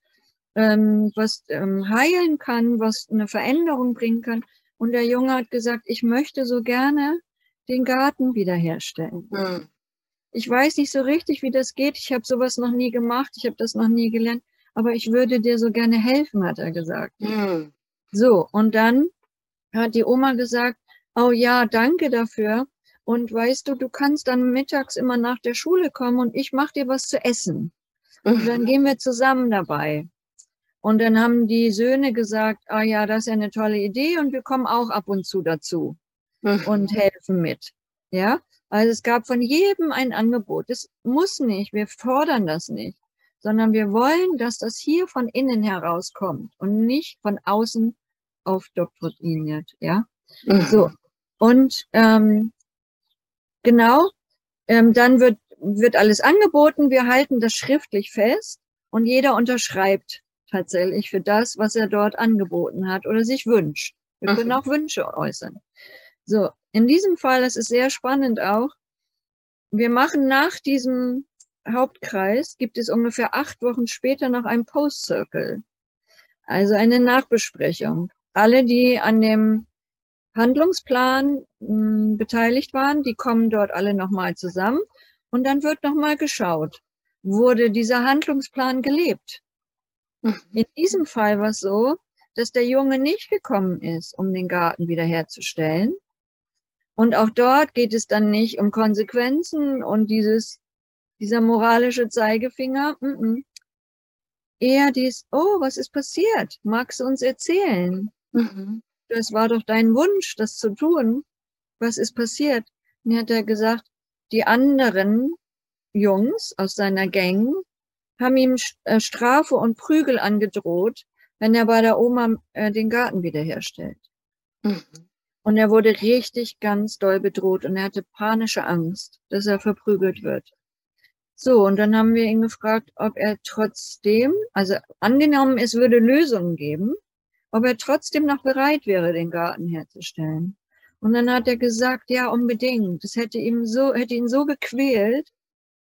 ähm, was ähm, heilen kann, was eine Veränderung bringen kann. Und der Junge hat gesagt, ich möchte so gerne den Garten wiederherstellen. Mhm. Ich weiß nicht so richtig, wie das geht. Ich habe sowas noch nie gemacht. Ich habe das noch nie gelernt. Aber ich würde dir so gerne helfen, hat er gesagt. Mhm. So, und dann hat die Oma gesagt, oh ja, danke dafür. Und weißt du, du kannst dann mittags immer nach der Schule kommen und ich mache dir was zu essen. Und dann gehen wir zusammen dabei. Und dann haben die Söhne gesagt, ah ja, das ist ja eine tolle Idee und wir kommen auch ab und zu dazu und [LAUGHS] helfen mit. Ja, also es gab von jedem ein Angebot. Es muss nicht, wir fordern das nicht, sondern wir wollen, dass das hier von innen herauskommt und nicht von außen aufdoktriniert. Ja, mhm. so. Und ähm, genau, ähm, dann wird, wird alles angeboten. Wir halten das schriftlich fest und jeder unterschreibt tatsächlich für das, was er dort angeboten hat oder sich wünscht. Wir können auch Wünsche äußern. So, in diesem Fall, das ist sehr spannend auch. Wir machen nach diesem Hauptkreis, gibt es ungefähr acht Wochen später noch einen Post-Circle. Also eine Nachbesprechung. Alle, die an dem Handlungsplan mh, hm, beteiligt waren, die kommen dort alle nochmal zusammen und dann wird nochmal geschaut, wurde dieser Handlungsplan gelebt? Mhm. In diesem Fall war es so, dass der Junge nicht gekommen ist, um den Garten wiederherzustellen. Und auch dort geht es dann nicht um Konsequenzen und dieses, dieser moralische Zeigefinger. Mm -mm. Eher dies, oh, was ist passiert? Magst du uns erzählen? Mhm. Das war doch dein Wunsch, das zu tun. Was ist passiert? Mir hat er gesagt, die anderen Jungs aus seiner Gang haben ihm äh, Strafe und Prügel angedroht, wenn er bei der Oma äh, den Garten wiederherstellt. Mhm. Und er wurde richtig ganz doll bedroht und er hatte panische Angst, dass er verprügelt wird. So, und dann haben wir ihn gefragt, ob er trotzdem, also angenommen, es würde Lösungen geben, ob er trotzdem noch bereit wäre, den Garten herzustellen. Und dann hat er gesagt, ja, unbedingt. Das hätte ihm so, hätte ihn so gequält,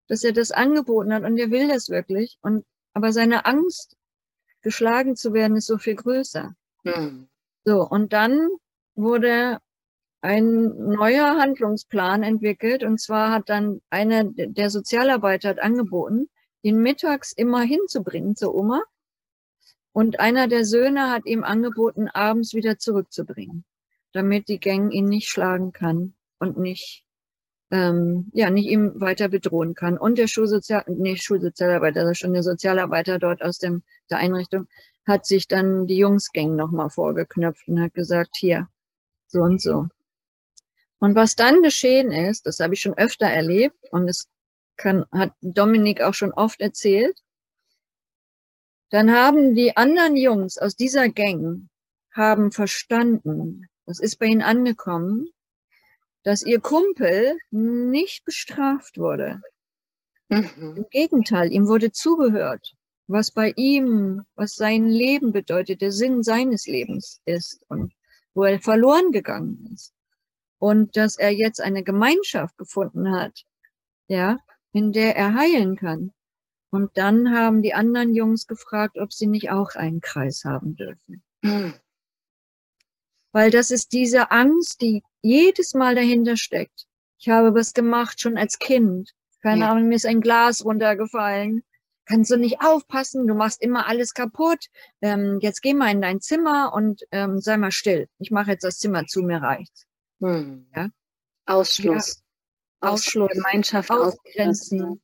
dass er das angeboten hat und er will das wirklich. Und, aber seine Angst, geschlagen zu werden, ist so viel größer. Hm. So, und dann wurde ein neuer Handlungsplan entwickelt. Und zwar hat dann einer der Sozialarbeiter hat angeboten, ihn mittags immer hinzubringen zur Oma. Und einer der Söhne hat ihm angeboten, abends wieder zurückzubringen, damit die Gang ihn nicht schlagen kann und nicht ähm, ja, nicht ihm weiter bedrohen kann. Und der Schulsozial, nee, Schulsozialarbeiter, also schon der Sozialarbeiter dort aus dem, der Einrichtung, hat sich dann die Jungsgang nochmal vorgeknöpft und hat gesagt, hier, so und so. Und was dann geschehen ist, das habe ich schon öfter erlebt und es kann, hat Dominik auch schon oft erzählt, dann haben die anderen Jungs aus dieser Gang haben verstanden, das ist bei ihnen angekommen, dass ihr Kumpel nicht bestraft wurde. Mhm. Im Gegenteil, ihm wurde zugehört, was bei ihm, was sein Leben bedeutet, der Sinn seines Lebens ist und wo er verloren gegangen ist. Und dass er jetzt eine Gemeinschaft gefunden hat, ja, in der er heilen kann. Und dann haben die anderen Jungs gefragt, ob sie nicht auch einen Kreis haben dürfen. Mhm. Weil das ist diese Angst, die jedes Mal dahinter steckt. Ich habe was gemacht, schon als Kind. Keine ja. Ahnung, mir ist ein Glas runtergefallen. Kannst du nicht aufpassen? Du machst immer alles kaputt. Ähm, jetzt geh mal in dein Zimmer und ähm, sei mal still. Ich mache jetzt das Zimmer zu, mir reicht's. Hm. Ja? Ausschluss. Ja. Ausschluss. Gemeinschaft ausgrenzen.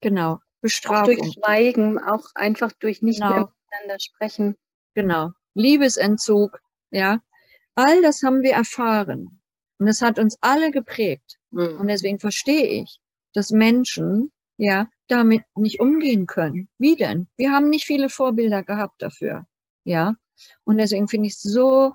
Genau. Bestrafung. Auch durch Schweigen, auch einfach durch nicht genau. mehr miteinander sprechen. Genau. Liebesentzug. Ja. All das haben wir erfahren. Und es hat uns alle geprägt. Mhm. Und deswegen verstehe ich, dass Menschen, ja, damit nicht umgehen können. Wie denn? Wir haben nicht viele Vorbilder gehabt dafür. Ja. Und deswegen finde ich es so,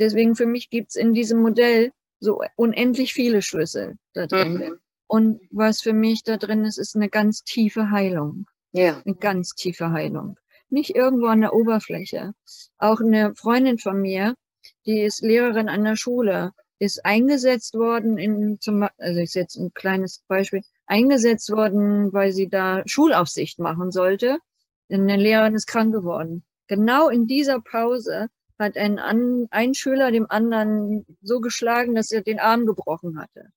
deswegen für mich gibt es in diesem Modell so unendlich viele Schlüssel da drin. Mhm. Und was für mich da drin ist, ist eine ganz tiefe Heilung. Ja. Eine ganz tiefe Heilung. Nicht irgendwo an der Oberfläche. Auch eine Freundin von mir, die ist Lehrerin an der Schule ist eingesetzt worden in zum also ich jetzt ein kleines Beispiel eingesetzt worden, weil sie da Schulaufsicht machen sollte. Denn eine Lehrerin ist krank geworden. Genau in dieser Pause hat ein, ein Schüler dem anderen so geschlagen, dass er den Arm gebrochen hatte.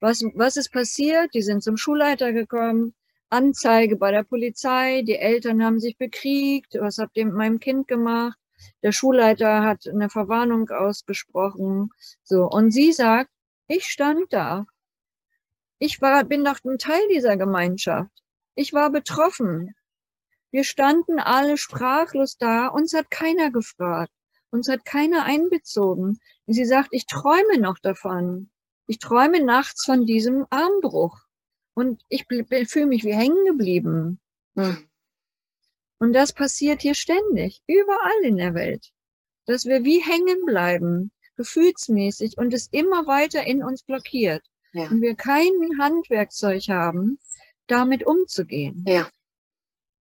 Was, was ist passiert? Die sind zum Schulleiter gekommen, Anzeige bei der Polizei, die Eltern haben sich bekriegt, was habt ihr mit meinem Kind gemacht? Der Schulleiter hat eine Verwarnung ausgesprochen. So. Und sie sagt, ich stand da. Ich war, bin doch ein Teil dieser Gemeinschaft. Ich war betroffen. Wir standen alle sprachlos da. Uns hat keiner gefragt. Uns hat keiner einbezogen. Und sie sagt, ich träume noch davon. Ich träume nachts von diesem Armbruch. Und ich fühle mich wie hängen geblieben. Hm. Und das passiert hier ständig, überall in der Welt, dass wir wie hängen bleiben, gefühlsmäßig und es immer weiter in uns blockiert. Ja. Und wir kein Handwerkzeug haben, damit umzugehen. Ja.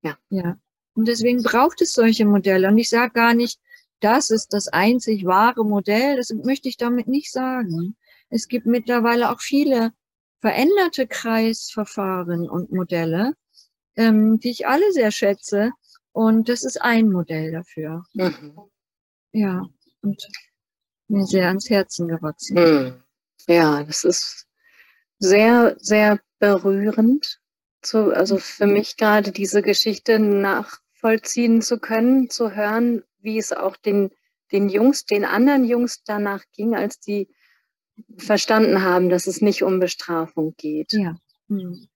Ja. Ja. Und deswegen braucht es solche Modelle. Und ich sage gar nicht, das ist das einzig wahre Modell. Das möchte ich damit nicht sagen. Es gibt mittlerweile auch viele veränderte Kreisverfahren und Modelle, ähm, die ich alle sehr schätze, Und das ist ein Modell dafür. Mhm. Ja, und mir sehr ans Herzen gewachsen. Mhm. Ja, das ist sehr, sehr berührend. Zu, also für mich gerade diese Geschichte nachvollziehen zu können, zu hören, wie es auch den, den Jungs, den anderen Jungs danach ging, als die verstanden haben, dass es nicht um Bestrafung geht. Ja. Mhm.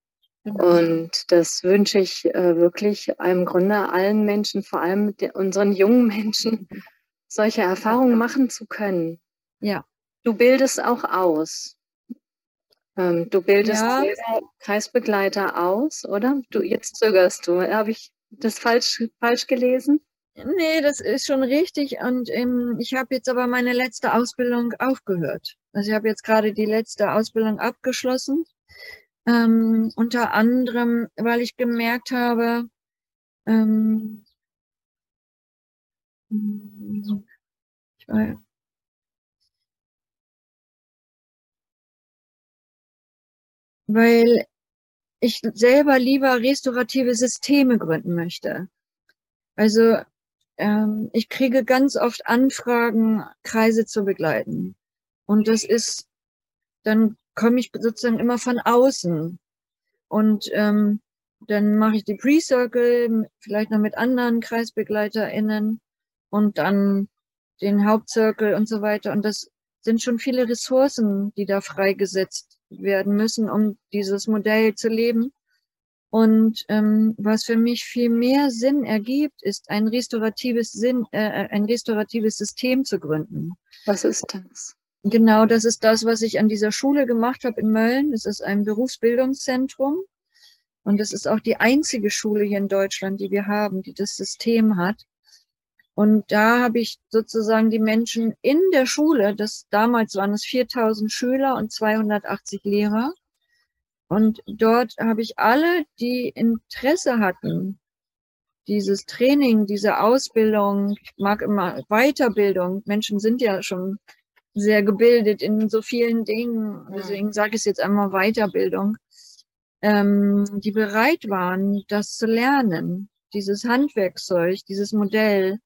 Genau. Und das wünsche ich äh, wirklich im Grunde allen Menschen, vor allem unseren jungen Menschen, [LAUGHS] solche Erfahrungen machen zu können. Ja. Du bildest auch aus. Ähm, du bildest Ja. Kreisbegleiter aus, oder? Du, jetzt zögerst du. Habe ich das falsch, falsch gelesen? Nee, das ist schon richtig. Und ähm, ich habe jetzt aber meine letzte Ausbildung aufgehört. Also ich habe jetzt gerade die letzte Ausbildung abgeschlossen. Ähm, unter anderem, weil ich gemerkt habe, ähm, hm, ich weiß, weil ich selber lieber restaurative Systeme gründen möchte. Also ähm, ich kriege ganz oft Anfragen, Kreise zu begleiten. Und das ist, dann komme ich sozusagen immer von außen. Und ähm, dann mache ich die Pre-Circle, vielleicht noch mit anderen KreisbegleiterInnen und dann den Hauptcircle und so weiter. Und das sind schon viele Ressourcen, die da freigesetzt werden müssen, um dieses Modell zu leben. Und ähm, was für mich viel mehr Sinn ergibt, ist ein restauratives Sinn, äh, ein restauratives System zu gründen. Was ist das? Genau, das ist das, was ich an dieser Schule gemacht habe in Mölln. Es ist ein Berufsbildungszentrum. Und das ist auch die einzige Schule hier in Deutschland, die wir haben, die das System hat. Und da habe ich sozusagen die Menschen in der Schule, das damals waren es 4000 Schüler und 280 Lehrer. Und dort habe ich alle, die Interesse hatten, dieses Training, diese Ausbildung, ich mag immer Weiterbildung. Menschen sind ja schon sehr gebildet in so vielen Dingen. Deswegen sage ich es jetzt einmal Weiterbildung, ähm, die bereit waren, das zu lernen, dieses Handwerkzeug, dieses Modell.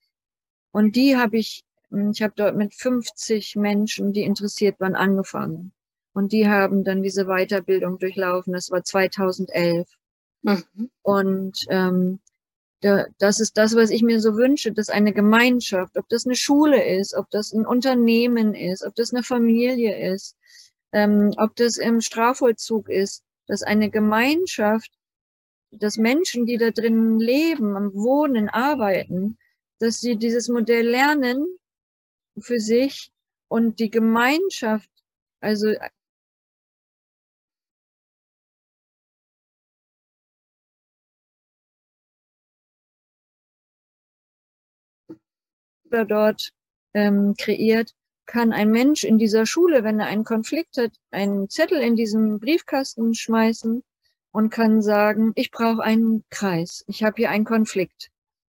Und die habe ich, ich habe dort mit 50 Menschen, die interessiert waren, angefangen. Und die haben dann diese Weiterbildung durchlaufen. Das war 2011. Mhm. Und ähm, da, das ist das, was ich mir so wünsche, dass eine Gemeinschaft, ob das eine Schule ist, ob das ein Unternehmen ist, ob das eine Familie ist, ähm, ob das im Strafvollzug ist, dass eine Gemeinschaft, dass Menschen, die da drin leben, Wohnen, arbeiten, dass sie dieses Modell lernen für sich und die Gemeinschaft, also oder dort ähm, kreiert, kann ein Mensch in dieser Schule, wenn er einen Konflikt hat, einen Zettel in diesen Briefkasten schmeißen und kann sagen, ich brauche einen Kreis, ich habe hier einen Konflikt.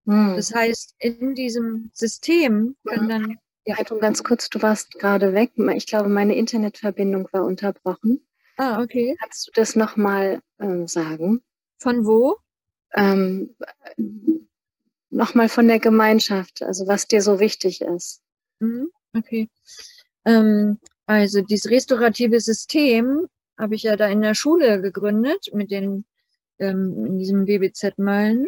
Mhm. Das heißt, in diesem System kann dann Ja, Heidrun, ganz kurz, du warst gerade weg. Ich glaube, meine Internetverbindung war unterbrochen. Ah, okay. Kannst du das nochmal ähm, sagen? Von wo? Ähm, nochmal von der Gemeinschaft, also was dir so wichtig ist. Mhm, okay. Ähm, also dieses restaurative System habe ich ja da in der Schule gegründet mit den ähm, in diesem BBZ Mölln.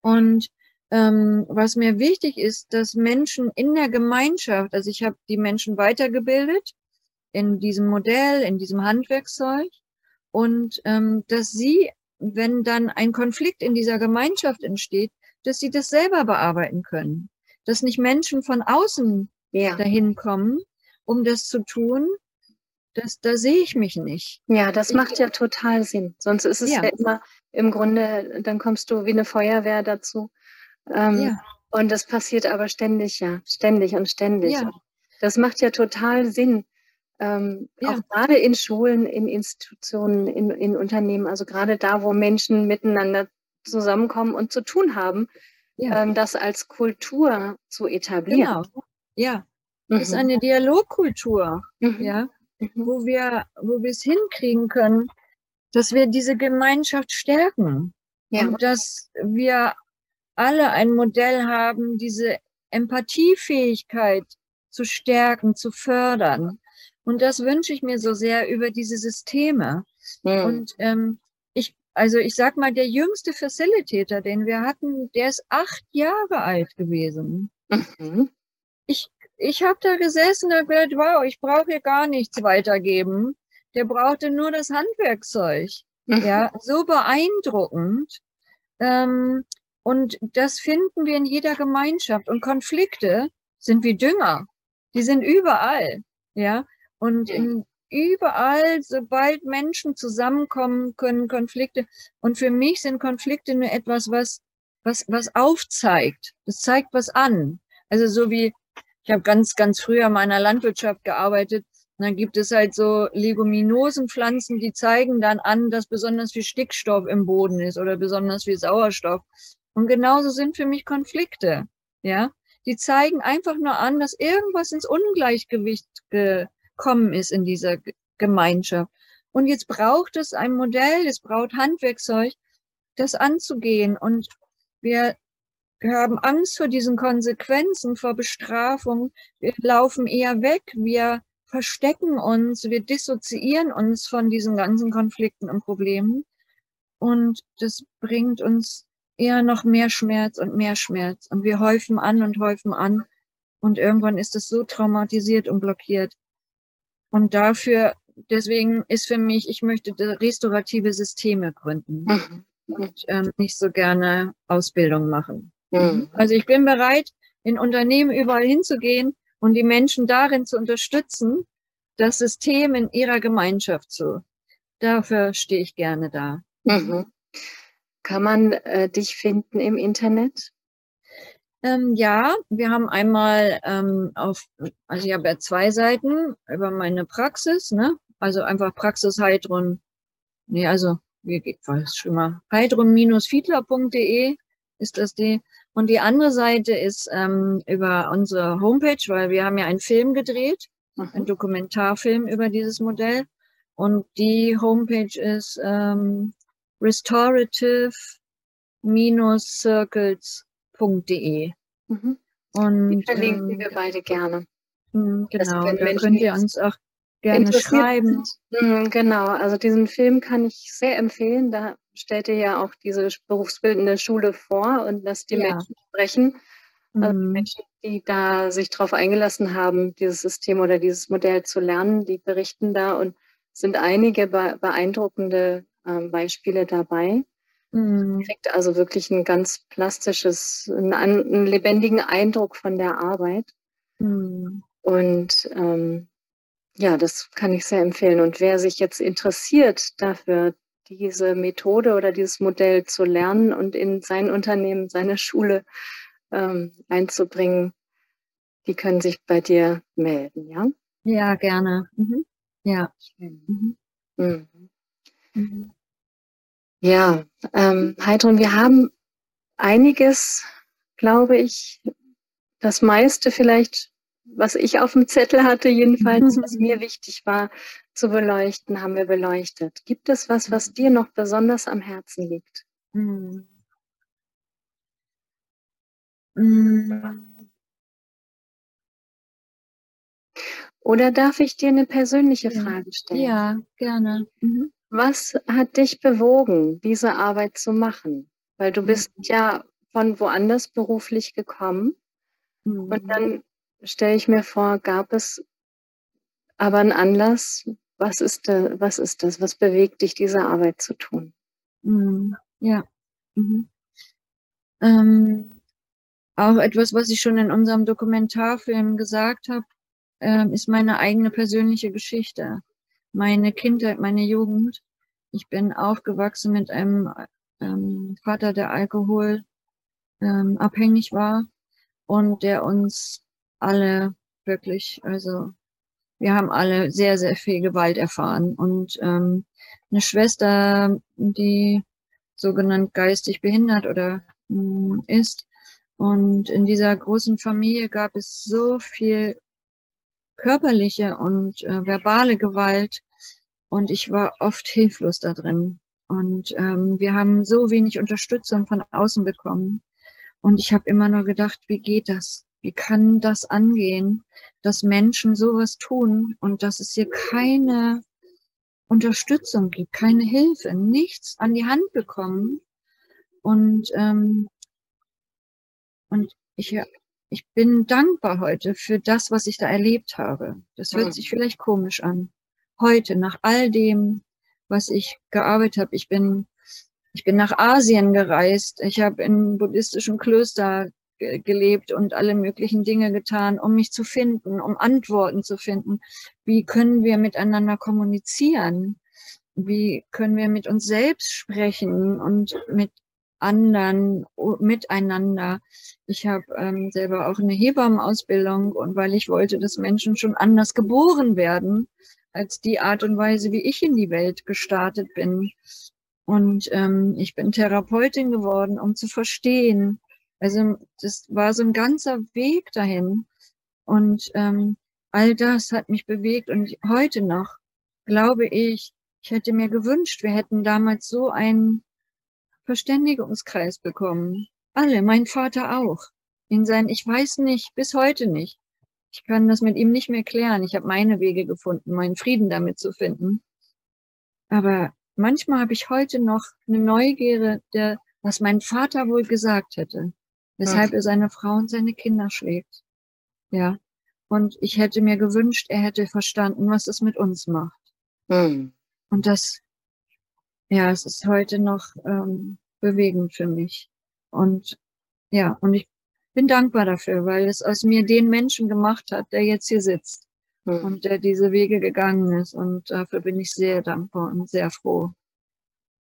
Und ähm, was mir wichtig ist, dass Menschen in der Gemeinschaft, also ich habe die Menschen weitergebildet in diesem Modell, in diesem Handwerkszeug und ähm, dass sie, wenn dann ein Konflikt in dieser Gemeinschaft entsteht, dass sie das selber bearbeiten können. Dass nicht Menschen von außen Ja, dahin kommen, um das zu tun, das, da sehe ich mich nicht. ja, das Ich- macht ja total Sinn. Sonst ist es ja, Ja. immer im Grunde, dann kommst du wie eine Feuerwehr dazu. Ähm, Ja, Und das passiert aber ständig, ja, ständig und ständig. Ja. Das macht ja total Sinn. Ähm, Ja. Auch gerade in Schulen, in Institutionen, in, in Unternehmen, also gerade da, wo Menschen miteinander zusammenkommen und zu tun haben, ja, ähm, das als Kultur zu etablieren. genau. Ja, Mhm. das ist eine Dialogkultur, Mhm. ja, Mhm. wo wir, wo wir es hinkriegen können, dass wir diese Gemeinschaft stärken Ja. und dass wir alle ein Modell haben, diese Empathiefähigkeit zu stärken, zu fördern. Und das wünsche ich mir so sehr über diese Systeme. Und ähm, also ich sag mal, der jüngste Facilitator, den wir hatten, der ist acht Jahre alt gewesen. Mhm. Ich, ich habe da gesessen und gedacht, wow, ich brauche hier gar nichts weitergeben. Der brauchte nur das Handwerkzeug. Mhm. Ja, so beeindruckend. Ähm, und das finden wir in jeder Gemeinschaft. Und Konflikte sind wie Dünger. Die sind überall. Ja. Und in, überall, sobald Menschen zusammenkommen, können Konflikte. Und für mich sind Konflikte nur etwas, was, was, was aufzeigt. Das zeigt was an. Also so wie, ich habe ganz, ganz früher in meiner Landwirtschaft gearbeitet. Und dann gibt es halt so Leguminosenpflanzen, die zeigen dann an, dass besonders viel Stickstoff im Boden ist oder besonders viel Sauerstoff. Und genauso sind für mich Konflikte. Ja, die zeigen einfach nur an, dass irgendwas ins Ungleichgewicht gekommen ist in dieser Gemeinschaft. Und jetzt braucht es ein Modell, es braucht Handwerkzeug, das anzugehen. Und wir haben Angst vor diesen Konsequenzen, vor Bestrafung. Wir laufen eher weg. Wir verstecken uns. Wir dissoziieren uns von diesen ganzen Konflikten und Problemen. Und das bringt uns eher noch mehr Schmerz und mehr Schmerz. Und wir häufen an und häufen an. Und irgendwann ist es so traumatisiert und blockiert. Und dafür, deswegen ist für mich, ich möchte restaurative Systeme gründen mhm. und ähm, nicht so gerne Ausbildung machen. Mhm. Also ich bin bereit, in Unternehmen überall hinzugehen und die Menschen darin zu unterstützen, das System in ihrer Gemeinschaft zu. Dafür stehe ich gerne da. Mhm. Kann man äh, dich finden im Internet? Ähm, ja, wir haben einmal ähm, auf, also ich habe ja zwei Seiten über meine Praxis, ne? Also einfach Praxis Heidrun, nee, also wie geht was schon mal? heidrun-fiedler.de ist das die. Und die andere Seite ist ähm, über unsere Homepage, weil wir haben ja einen Film gedreht, mhm. einen Dokumentarfilm über dieses Modell. Und die Homepage ist ähm, restorative-circles.de. Mhm. Und die verlinken ähm, wir beide gerne. Hm, genau, da könnt ihr uns auch gerne schreiben. Hm, genau, also diesen Film kann ich sehr empfehlen. Da stellt ihr ja auch diese berufsbildende Schule vor und dass die ja. Menschen sprechen. Also die mhm. Menschen, die da sich darauf eingelassen haben, dieses System oder dieses Modell zu lernen, die berichten da und sind einige beeindruckende ähm, Beispiele dabei. Mhm. Kriegt also wirklich ein ganz plastisches, einen, einen lebendigen Eindruck von der Arbeit. Mhm. Und ähm, ja, das kann ich sehr empfehlen. Und wer sich jetzt interessiert dafür, diese Methode oder dieses Modell zu lernen und in sein Unternehmen, seine Schule ähm, einzubringen, die können sich bei dir melden, ja? Ja, gerne. Mhm. Ja. Mhm. Mhm. Ja, ähm, Heidrun, wir haben einiges, glaube ich, das meiste vielleicht, was ich auf dem Zettel hatte, jedenfalls, [LAUGHS] was mir wichtig war zu beleuchten, haben wir beleuchtet. Gibt es was, was dir noch besonders am Herzen liegt? Mhm. Oder darf ich dir eine persönliche ja. Frage stellen? Ja, gerne. Mhm. Was hat dich bewogen, diese Arbeit zu machen? Weil du bist mhm. ja von woanders beruflich gekommen. Mhm. Und dann stelle ich mir vor, gab es aber einen Anlass? Was ist, da, was ist das? Was bewegt dich, diese Arbeit zu tun? Mhm. Ja. Mhm. Ähm, auch etwas, was ich schon in unserem Dokumentarfilm gesagt habe, ähm, ist meine eigene persönliche Geschichte meine Kindheit, meine Jugend. Ich bin aufgewachsen mit einem ähm, Vater, der Alkohol ähm, abhängig war und der uns alle wirklich, also wir haben alle sehr, sehr viel Gewalt erfahren. Und ähm, eine Schwester, die sogenannt geistig behindert oder mh, hm, ist. Und in dieser großen Familie gab es so viel körperliche und äh, verbale Gewalt und ich war oft hilflos da drin. Und ähm, wir haben so wenig Unterstützung von außen bekommen. Und ich habe immer nur gedacht, wie geht das? Wie kann das angehen, dass Menschen sowas tun und dass es hier keine Unterstützung gibt, keine Hilfe, nichts an die Hand bekommen. Und, ähm, und ich, ich bin dankbar heute für das, was ich da erlebt habe. Das hört sich vielleicht komisch an. Heute, nach all dem, was ich gearbeitet habe, ich bin, ich bin nach Asien gereist. Ich habe in buddhistischen Klöster gelebt und alle möglichen Dinge getan, um mich zu finden, um Antworten zu finden. Wie können wir miteinander kommunizieren? Wie können wir mit uns selbst sprechen und mit anderen miteinander. Ich habe ähm, selber auch eine Hebammenausbildung und weil ich wollte, dass Menschen schon anders geboren werden als die Art und Weise, wie ich in die Welt gestartet bin. Und ähm, ich bin Therapeutin geworden, um zu verstehen, also das war so ein ganzer Weg dahin. Und ähm, all das hat mich bewegt. Und heute noch glaube ich, ich hätte mir gewünscht, wir hätten damals so einen Verständigungskreis bekommen. Alle, mein Vater auch. In sein, ich weiß nicht, bis heute nicht. Ich kann das mit ihm nicht mehr klären. Ich habe meine Wege gefunden, meinen Frieden damit zu finden. Aber manchmal habe ich heute noch eine Neugierde, der, was mein Vater wohl gesagt hätte weshalb er seine Frau und seine Kinder schlägt. Ja. Und ich hätte mir gewünscht, er hätte verstanden, was es mit uns macht. Mhm. Und das, ja, es ist heute noch ähm, bewegend für mich. Und ja, und ich bin dankbar dafür, weil es aus mir den Menschen gemacht hat, der jetzt hier sitzt mhm. und der diese Wege gegangen ist. Und dafür bin ich sehr dankbar und sehr froh.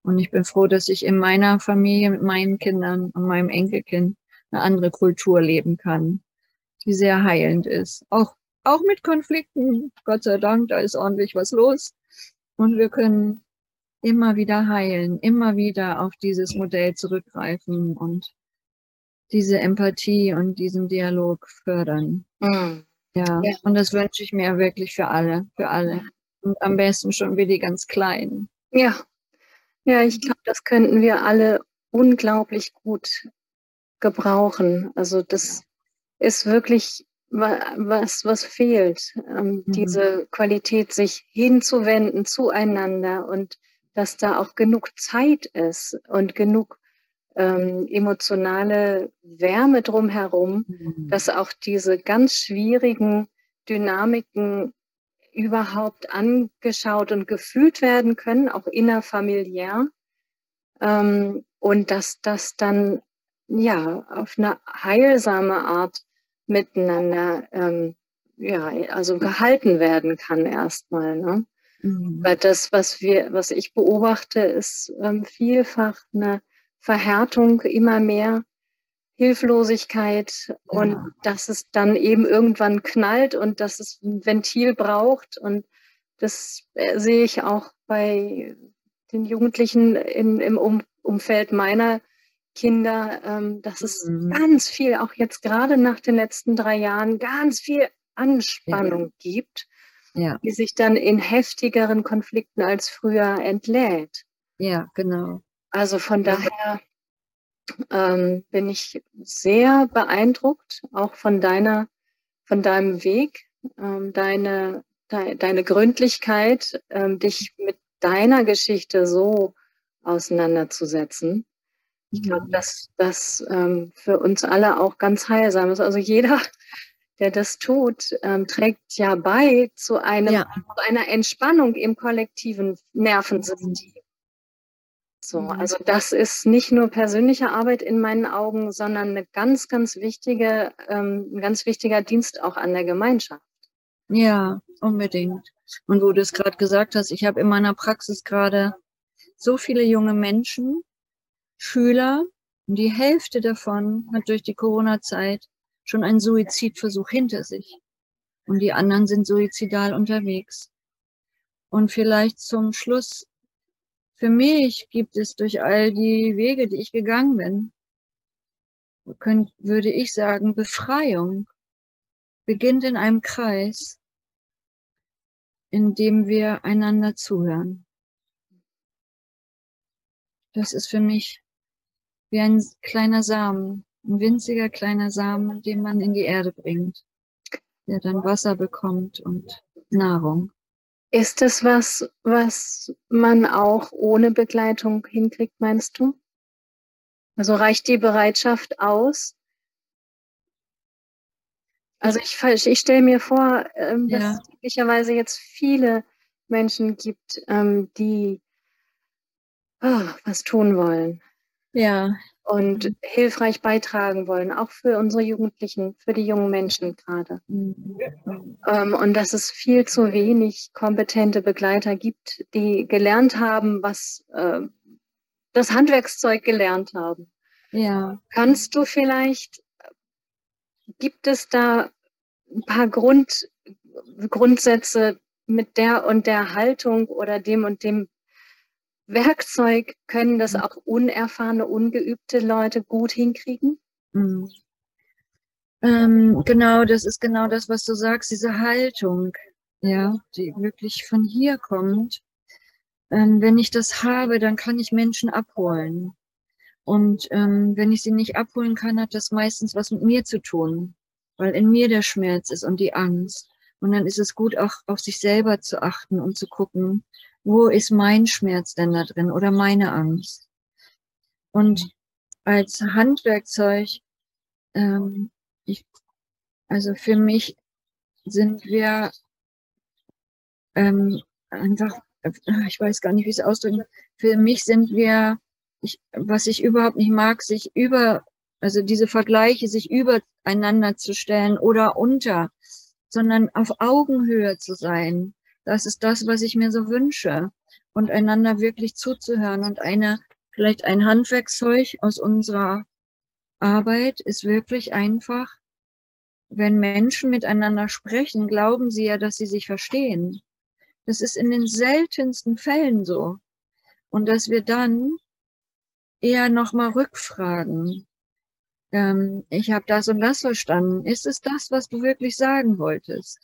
Und ich bin froh, dass ich in meiner Familie mit meinen Kindern und meinem Enkelkind eine andere Kultur leben kann, die sehr heilend ist. Auch, auch mit Konflikten, Gott sei Dank, da ist ordentlich was los. Und wir können immer wieder heilen, immer wieder auf dieses Modell zurückgreifen und diese Empathie und diesen Dialog fördern. Mhm. Ja. ja, und das wünsche ich mir wirklich für alle, für alle. Und am besten schon wie die ganz Kleinen. Ja, ja, ich glaube, das könnten wir alle unglaublich gut gebrauchen. Also das ist wirklich was, was fehlt, ähm, mhm. diese Qualität, sich hinzuwenden zueinander und dass da auch genug Zeit ist und genug ähm, emotionale Wärme drumherum, mhm. dass auch diese ganz schwierigen Dynamiken überhaupt angeschaut und gefühlt werden können, auch innerfamiliär. Ähm, und dass das dann ja, auf eine heilsame Art miteinander, ähm, ja, also gehalten werden kann erstmal. Ne? Mhm. Weil das, was wir, was ich beobachte, ist ähm, vielfach eine Verhärtung immer mehr, Hilflosigkeit ja. und dass es dann eben irgendwann knallt und dass es ein Ventil braucht. Und das äh, sehe ich auch bei den Jugendlichen in, im um Umfeld meiner Kinder, ähm, dass es mhm. ganz viel, auch jetzt gerade nach den letzten drei Jahren, ganz viel Anspannung ja. gibt, ja. die sich dann in heftigeren Konflikten als früher entlädt. Ja, genau. Also von daher ähm, bin ich sehr beeindruckt, auch von deiner, von deinem Weg, ähm, deine, de, deine Gründlichkeit, ähm, dich mit deiner Geschichte so auseinanderzusetzen. Ich glaube, dass das ähm, für uns alle auch ganz heilsam ist. Also jeder, der das tut, ähm, trägt ja bei zu, einem, ja. zu einer Entspannung im kollektiven Nervensystem. So, mhm. also das ist nicht nur persönliche Arbeit in meinen Augen, sondern eine ganz, ganz wichtige, ähm, ein ganz wichtiger Dienst auch an der Gemeinschaft. Ja, unbedingt. Und wo du es gerade gesagt hast, ich habe in meiner Praxis gerade so viele junge Menschen, Schüler und die Hälfte davon hat durch die Corona-Zeit schon einen Suizidversuch hinter sich. Und die anderen sind suizidal unterwegs. Und vielleicht zum Schluss, für mich gibt es durch all die Wege, die ich gegangen bin, könnt, würde ich sagen, Befreiung beginnt in einem Kreis, in dem wir einander zuhören. Das ist für mich wie ein kleiner Samen, Ein winziger kleiner Samen, den man in die Erde bringt, der dann Wasser bekommt und Nahrung. Ist das was, was man auch ohne Begleitung hinkriegt, meinst du? Also reicht die Bereitschaft aus? Also ich, ich stelle mir vor, ähm, dass ja. es möglicherweise jetzt viele Menschen gibt, ähm, die oh, was tun wollen. Ja. Und mhm. hilfreich beitragen wollen, auch für unsere Jugendlichen, für die jungen Menschen gerade. Mhm. Ähm, und dass es viel zu wenig kompetente Begleiter gibt, die gelernt haben, was äh, das Handwerkszeug gelernt haben. Ja. Kannst du vielleicht, gibt es da ein paar Grund, Grundsätze, mit der und der Haltung oder dem und dem Werkzeug können das auch unerfahrene, ungeübte Leute gut hinkriegen? Mhm. Ähm, genau, das ist genau das, was du sagst, diese Haltung, ja, die wirklich von hier kommt. Ähm, wenn ich das habe, dann kann ich Menschen abholen. Und ähm, wenn ich sie nicht abholen kann, hat das meistens was mit mir zu tun, weil in mir der Schmerz ist und die Angst. Und dann ist es gut, auch auf sich selber zu achten und zu gucken, wo ist mein Schmerz denn da drin oder meine Angst. Und als Handwerkzeug, ähm, ich, also für mich sind wir ähm, einfach, ich weiß gar nicht, wie ich es ausdrücken, für mich sind wir, ich, was ich überhaupt nicht mag, sich über, also diese Vergleiche, sich übereinander zu stellen oder unter sondern auf Augenhöhe zu sein. Das ist das, was ich mir so wünsche. Und einander wirklich zuzuhören. Und eine, vielleicht ein Handwerkszeug aus unserer Arbeit ist wirklich einfach, wenn Menschen miteinander sprechen, glauben sie ja, dass sie sich verstehen. Das ist in den seltensten Fällen so. Und dass wir dann eher nochmal rückfragen ähm, ich habe das und das verstanden. Ist es das, was du wirklich sagen wolltest?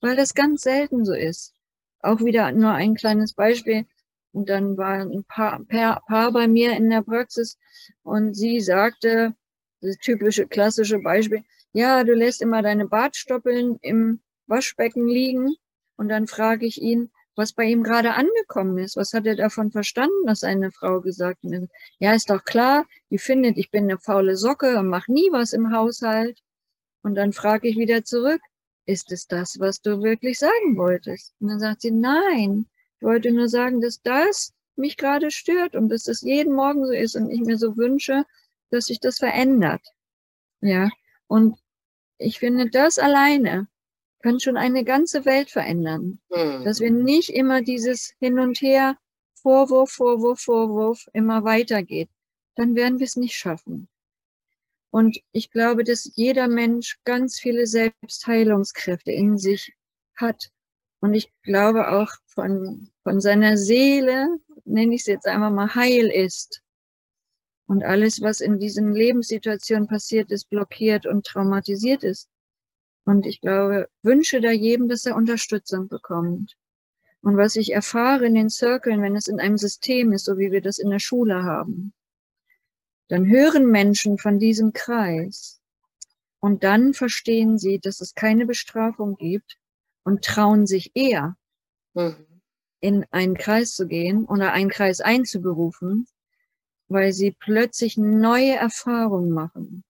Weil das ganz selten so ist. Auch wieder nur ein kleines Beispiel. Und dann war ein Paar, Paar, Paar bei mir in der Praxis und sie sagte, das typische klassische Beispiel, ja, du lässt immer deine Bartstoppeln im Waschbecken liegen. Und dann frage ich ihn, was bei ihm gerade angekommen ist. Was hat er davon verstanden, dass eine Frau gesagt hat? Ja, ist doch klar, die findet, ich bin eine faule Socke und mache nie was im Haushalt. Und dann frage ich wieder zurück, ist es das, was du wirklich sagen wolltest? Und dann sagt sie, nein, ich wollte nur sagen, dass das mich gerade stört und dass es jeden Morgen so ist und ich mir so wünsche, dass sich das verändert. Ja, und ich finde das alleine kann schon eine ganze Welt verändern. Mhm. Dass wir nicht immer dieses Hin und Her, Vorwurf, Vorwurf, Vorwurf immer weitergeht. Dann werden wir es nicht schaffen. Und ich glaube, dass jeder Mensch ganz viele Selbstheilungskräfte in sich hat. Und ich glaube auch von, von seiner Seele, nenne ich es jetzt einmal mal, heil ist. Und alles, was in diesen Lebenssituationen passiert ist, blockiert und traumatisiert ist, und ich glaube, wünsche da jedem, dass er Unterstützung bekommt. Und was ich erfahre in den Circlen, wenn es in einem System ist, so wie wir das in der Schule haben, dann hören Menschen von diesem Kreis und dann verstehen sie, dass es keine Bestrafung gibt und trauen sich eher, mhm. in einen Kreis zu gehen oder einen Kreis einzuberufen, weil sie plötzlich neue Erfahrungen machen.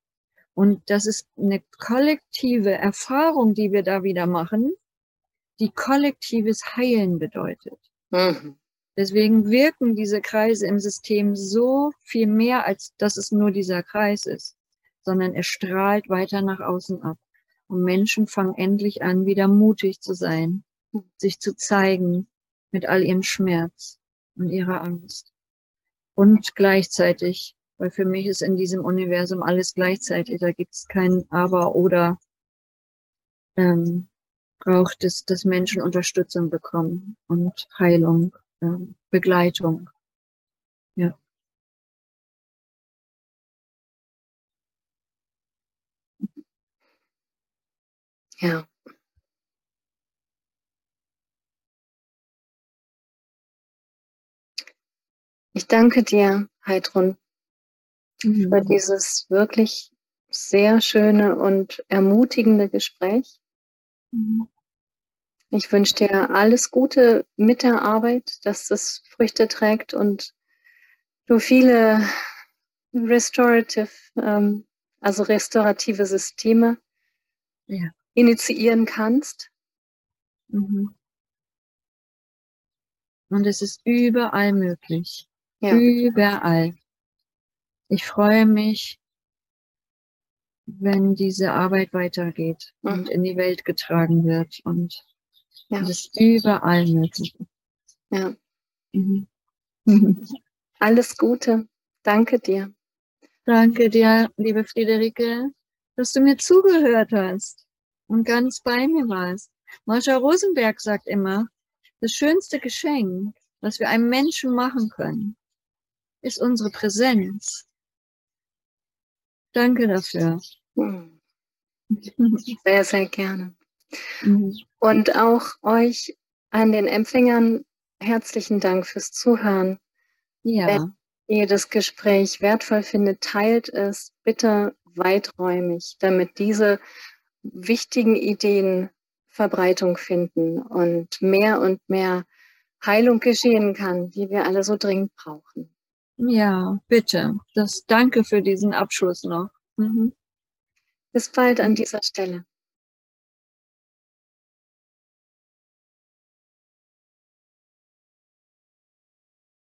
Und das ist eine kollektive Erfahrung, die wir da wieder machen, die kollektives Heilen bedeutet. Mhm. Deswegen wirken diese Kreise im System so viel mehr, als dass es nur dieser Kreis ist, sondern er strahlt weiter nach außen ab. Und Menschen fangen endlich an, wieder mutig zu sein, sich zu zeigen mit all ihrem Schmerz und ihrer Angst. Und gleichzeitig weil für mich ist in diesem Universum alles gleichzeitig. Da gibt es kein Aber oder ähm, braucht es, dass Menschen Unterstützung bekommen und Heilung, ähm, Begleitung. Ja. Ja. Ich danke dir, Heidrun, mhm. für dieses wirklich sehr schöne und ermutigende Gespräch. Mhm. Ich wünsche dir alles Gute mit der Arbeit, dass es Früchte trägt und du viele restorative, ähm, also restaurative Systeme ja. initiieren kannst. Mhm. Und es ist überall möglich. Ja. Überall. Ich freue mich, wenn diese Arbeit weitergeht mhm. und in die Welt getragen wird und ja. es ist überall möglich. Ja. Mhm. [LAUGHS] Alles Gute. Danke dir. Danke dir, liebe Friederike, dass du mir zugehört hast und ganz bei mir warst. Marsha Rosenberg sagt immer, das schönste Geschenk, was wir einem Menschen machen können, ist unsere Präsenz. Danke dafür. Hm. Sehr, sehr gerne. Mhm. Und auch euch an den Empfängern herzlichen Dank fürs Zuhören. Ja. Wenn ihr das Gespräch wertvoll findet, teilt es bitte weiträumig, damit diese wichtigen Ideen Verbreitung finden und mehr und mehr Heilung geschehen kann, die wir alle so dringend brauchen. Ja, bitte. Das danke für diesen Abschluss noch. Mhm. Bis bald an dieser Stelle.